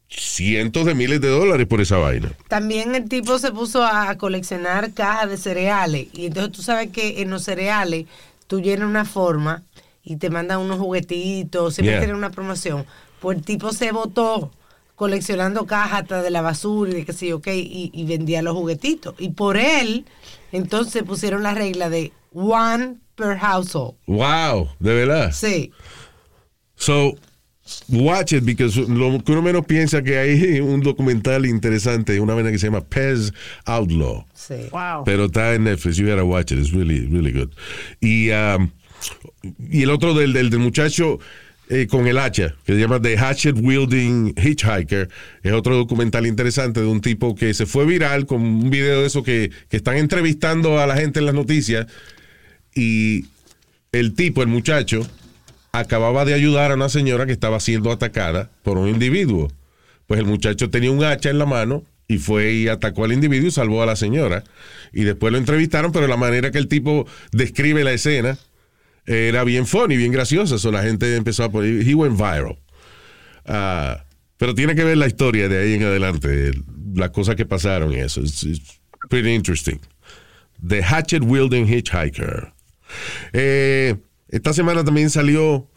cientos de miles de dólares por esa vaina. También el tipo se puso a coleccionar cajas de cereales. Y entonces tú sabes que en los cereales tú llenas una forma y te mandan unos juguetitos, siempre Yeah. tienen una promoción. Pues el tipo se votó coleccionando cajas hasta de la basura y de qué sé yo qué, y, y vendía los juguetitos. Y por él, entonces pusieron la regla de one per household. Wow, de verdad. Sí. So, watch it because lo que uno menos piensa que hay un documental interesante, una vaina que se llama Pez Outlaw. Sí. Wow. Pero está en Netflix, you gotta watch it, it's really, really good. Y, um, y el otro del, del, del muchacho eh, con el hacha, que se llama The Hatchet Wielding Hitchhiker, es otro documental interesante de un tipo que se fue viral con un video de eso que, que están entrevistando a la gente en las noticias y el tipo, el muchacho, acababa de ayudar a una señora que estaba siendo atacada por un individuo. Pues el muchacho tenía un hacha en la mano y fue y atacó al individuo y salvó a la señora. Y después lo entrevistaron, pero la manera que el tipo describe la escena era bien funny, bien graciosa. So la gente empezó a poner, he went viral. Ah, pero tiene que ver la historia de ahí en adelante, las cosas que pasaron y eso. It's, it's pretty interesting. The Hatchet Wielding Hitchhiker. Eh, esta semana también salió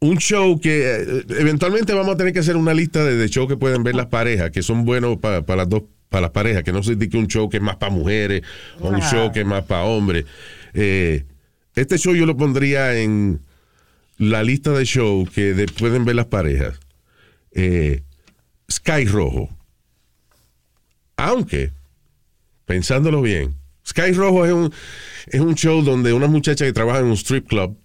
un show que eh, eventualmente vamos a tener que hacer una lista de, de shows que pueden ver las parejas, que son buenos para las dos, para las parejas, que no se diga un show que es más para mujeres o un show que es más para hombres. Eh, este show yo lo pondría en la lista de shows que de- pueden ver las parejas. Eh, Sky Rojo. Aunque, pensándolo bien, Sky Rojo es un, es un show donde una muchacha que trabaja en un strip club,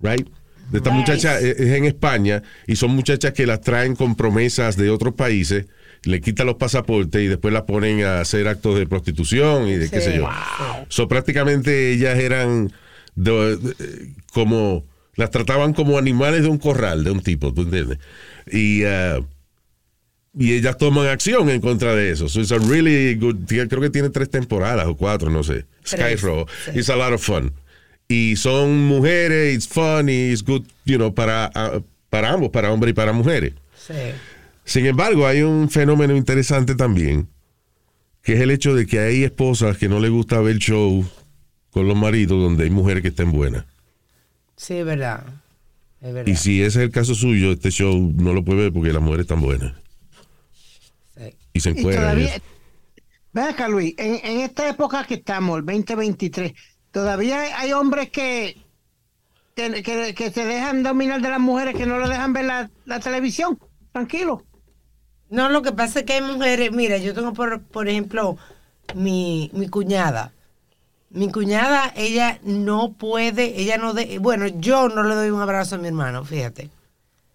right? De esta muchacha es es en España y son muchachas que las traen con promesas de otros países, le quitan los pasaportes y después las ponen a hacer actos de prostitución y de qué sé yo. So, prácticamente ellas eran de- de- como las trataban como animales de un corral, de un tipo, ¿tú entiendes? Y, ah, y ellas toman acción en contra de eso. So it's a really good, creo que tiene tres temporadas o cuatro, no sé. Sky Tres, Row. sí. It's a lot of fun. Y son mujeres, it's fun, y it's good, you know, para, para ambos, para hombres y para mujeres. Sí. Sin embargo, hay un fenómeno interesante también, que es el hecho de que hay esposas que no les gusta ver show con los maridos donde hay mujeres que estén buenas. Sí, es verdad. Es verdad. Y si ese es el caso suyo, este show no lo puede ver porque las mujeres están buenas. Y se Y encuentran. todavía, ven acá Luis, en, en esta época que estamos, el 2023, todavía hay, hay hombres que, que, que- que se dejan dominar de las mujeres que no le dejan ver la, la televisión. Tranquilo. No, lo que pasa es que hay mujeres, mira, yo tengo por, por ejemplo mi, mi cuñada. Mi cuñada, ella no puede, ella no de, bueno, yo no le doy un abrazo a mi hermano, fíjate.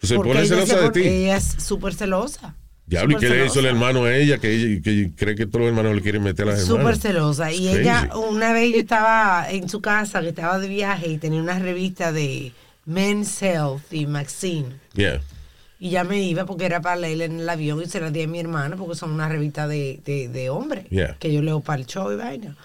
Se Porque pone celosa se de ti. Ella es súper celosa. Diablo, ¿y qué súper le hizo el hermano a ella? Que, ella- que cree que todos los hermanos le quieren meter a las Súper hermanas. celosa. Y ella, una vez yo estaba en su casa, que estaba de viaje y tenía una revista de Men's Health y Maxine. Yeah. Y ya me iba porque era para leer en el avión y se la di a mi hermano porque son una revista de, de, de hombres. Yeah. Que yo leo para el show y vaina.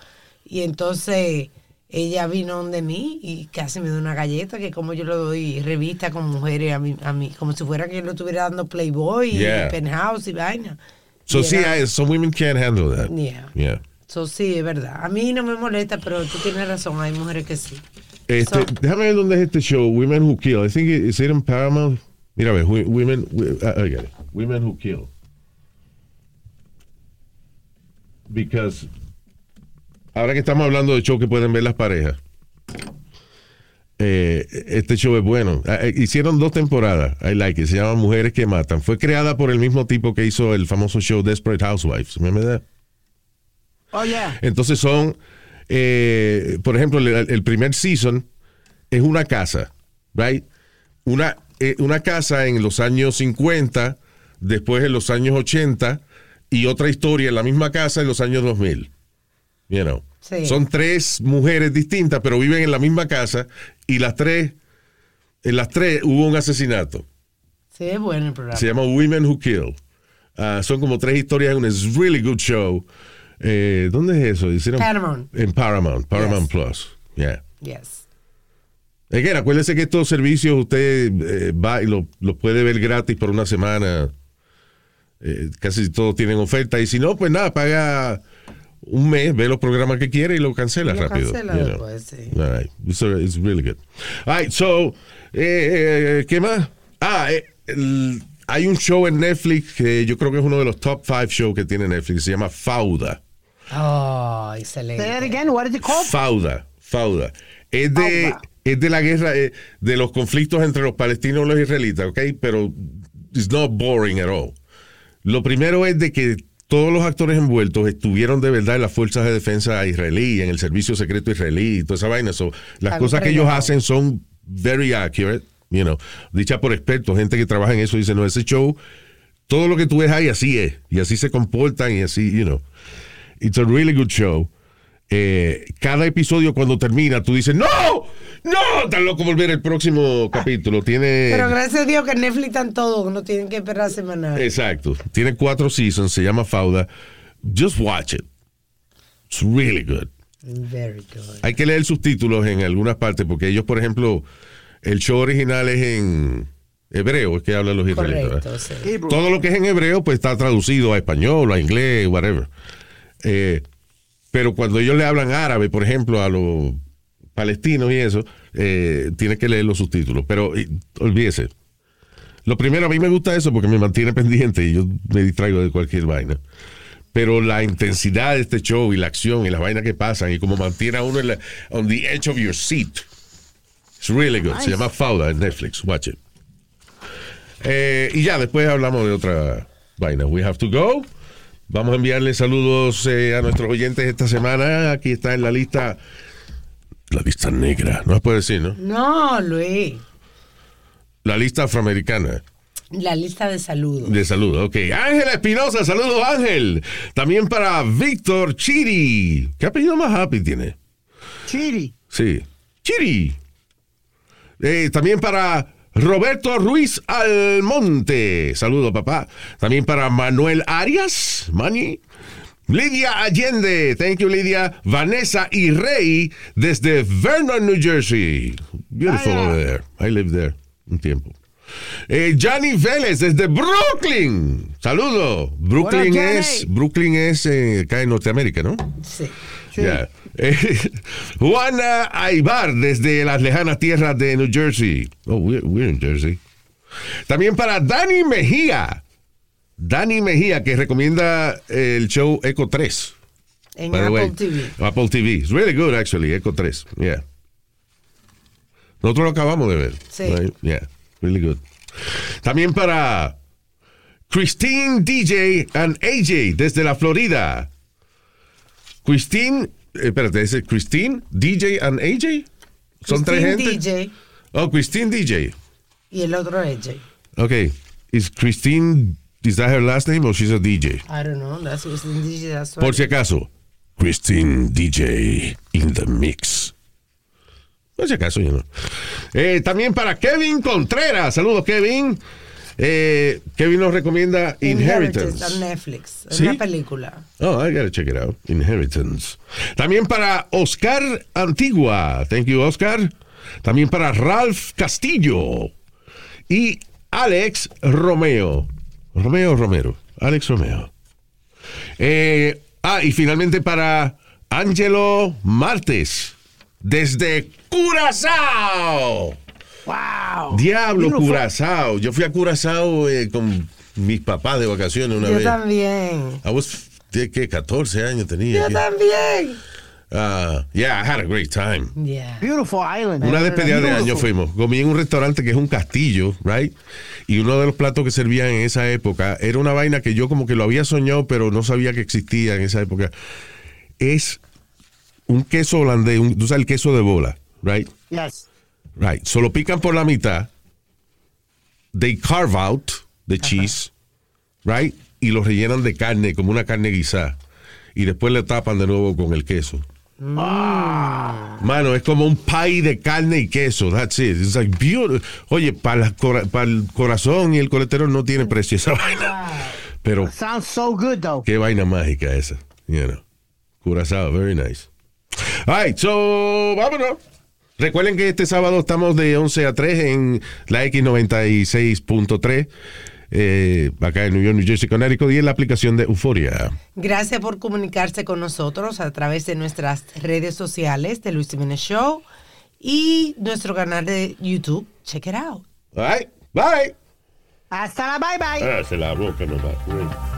Y entonces ella vino donde mí y casi me dio una galleta que como yo le doy revista con mujeres a mí, a mí como si fuera que yo le estuviera dando Playboy Yeah. y Penthouse y vaina. So, Y sí, era- hay- some women can't handle that. Yeah. Yeah. So, sí, es verdad. A mí no me molesta, pero tú tienes razón, hay mujeres que sí. Este, So- déjame ver dónde es este show, Women Who Kill. I think it- is it in Paramount. Mira, a ver, Women, ah, I got it. Women Who Kill. Because ahora que estamos hablando de show que pueden ver las parejas, eh, este show es bueno. Ah, eh, hicieron dos temporadas, I like it, se llama Mujeres que Matan. Fue creada por el mismo tipo que hizo el famoso show Desperate Housewives. ¿Remember that? Oh, yeah. Entonces son, eh, por ejemplo, el, el primer season es una casa, right? Una, una casa en los años 50, después en los años 80 y otra historia en la misma casa en los años 2000. You know. Sí. Son tres mujeres distintas, pero viven en la misma casa y las tres, en las tres hubo un asesinato. Sí, es bueno el programa. Se llama Women Who Kill. Ah, son como tres historias en un really good show. Eh, ¿Dónde es eso? Hicieron- Paramount. En Paramount, Paramount Plus. Yeah. Yes. Again, acuérdese que estos servicios usted eh, va y los lo puede ver gratis por una semana. Eh, casi todos tienen oferta. Y si no, pues nada, paga un mes, ve los programas que quiere y lo cancela Lo rápido. cancela you know. después, sí. All right. It's, it's really good. All right, so, eh, eh, ¿qué más? Ah, eh, el- hay un show en Netflix que yo creo que es uno de los top five shows que tiene Netflix. Se llama Fauda. Oh, excelente. Say that again, what is it called? Fauda, Fauda. Es de, es de la guerra, eh, de los conflictos entre los palestinos y los israelitas, ¿ok? Pero it's not boring at all. Lo primero es de que todos los actores envueltos estuvieron de verdad en las fuerzas de defensa israelí, en el servicio secreto israelí y toda esa vaina. So, las cosas que ellos hacen son very accurate, you know, dicha por expertos, gente que trabaja en eso, dice, no, ese show, todo lo que tú ves ahí así es, y así se comportan y así, you know. It's a really good show. Eh, cada episodio cuando termina, tú dices, ¡No! ¡No! Tan loco volver el próximo capítulo. Tiene. Pero gracias a Dios que Netflix están todos, no tienen que esperar semanal. Exacto. Tiene cuatro seasons, se llama Fauda. Just watch it. It's really good. Very good. Hay que leer subtítulos en algunas partes porque ellos, por ejemplo, el show original es en hebreo, es que hablan los israelitas. Sí. Todo lo que es en hebreo, pues está traducido a español, a inglés, whatever. Eh, pero cuando ellos le hablan árabe, por ejemplo, a los palestinos y eso, eh, tiene que leer los subtítulos. Pero eh, olvídese. Lo primero, a mí me gusta eso porque me mantiene pendiente y yo me distraigo de cualquier vaina. Pero la intensidad de este show y la acción y las vainas que pasan y como mantiene a uno en la- on the edge of your seat. It's really good. Se llama Fauda en Netflix. Watch it. Eh, y ya, después hablamos de otra vaina. We have to go. Vamos a enviarle saludos eh, a nuestros oyentes esta semana. Aquí está en la lista. La lista negra. No se puede decir, ¿no? No, Luis. La lista afroamericana La lista de saludos. de saludos. Ok. Ángela Espinosa. Saludos, Ángel. También para Víctor Chiri. ¿Qué apellido más happy tiene? Chiri. Sí. Chiri. Eh, también para Roberto Ruiz Almonte. Saludo, papá. También para Manuel Arias. Mani. Lidia Allende. Thank you, Lidia. Vanessa y Rey desde Vernon, New Jersey. Beautiful over there. I lived there un tiempo. Eh, Johnny Vélez desde Brooklyn. Saludo. Brooklyn Hola, es, Brooklyn es eh, acá en Norteamérica, ¿no? Sí. Ya. Eh, Juana Aybar desde las lejanas tierras de New Jersey. Oh, we're, we're in Jersey. También para Dani Mejía. Dani Mejía, que recomienda el show Echo 3. En Apple way. TV. Apple TV. It's really good, actually, Echo 3. Yeah. Nosotros lo acabamos de ver. Sí. Right? Yeah. Really good. También para Christine DJ and AJ desde la Florida. Christine, eh, espérate, ¿es Christine, DJ and AJ? ¿Son tres Christine gente? DJ Oh, Christine DJ. y el otro AJ. Okay. Is Christine, is that her last name or she's a DJ? I don't know. That's Christine DJ. That's Por si acaso. Christine DJ in the mix. Por si acaso, yo no. Eh, también para Kevin Contreras. Saludos, Kevin. Eh, Kevin nos recomienda Inheritance. Inheritance Netflix. Es ¿Sí? una película. Oh, I gotta check it out. Inheritance. También para Oscar Antigua. Thank you, Oscar. También para Ralph Castillo. Y Alex Romeo. Romeo Romero. Alex Romeo. Eh, ah, y finalmente para Angelo Martes. Desde Curazao. Wow. Diablo. Curazao. Yo fui a Curazao eh, con mis papás de vacaciones una Yo vez. también. I was, ¿qué, qué? 14 años tenía. Yo ¿Qué? también. Ah, yeah, I had a great time. Yeah. Beautiful island. Una despedida de año fuimos. Comí en un restaurante que es un castillo, right? Y uno de los platos que servían en esa época era una vaina que yo como que lo había soñado, pero no sabía que existía en esa época. Es un queso holandés, un, tú sabes el queso de bola, right? Yes. Right. Solo pican por la mitad. They carve out the cheese, right? Y lo rellenan de carne, como una carne guisada. Y después le tapan de nuevo con el queso. Mano, es como un pie de carne y queso. That's it. It's like beautiful. Oye, para el corazón y el colesterol no tiene precio esa vaina. Pero Sounds so good though. qué vaina mágica esa. You know. Curazao, very nice. All right, so vámonos. Recuerden que este sábado estamos de 11 a 3 en la X96.3, eh, acá en New York, New Jersey, Connecticut, y en la aplicación de Euforia. Gracias por comunicarse con nosotros a través de nuestras redes sociales de Luis Jiménez Show y nuestro canal de YouTube. Check it out. All right, bye. Hasta la bye bye. Ah, se la boca no va.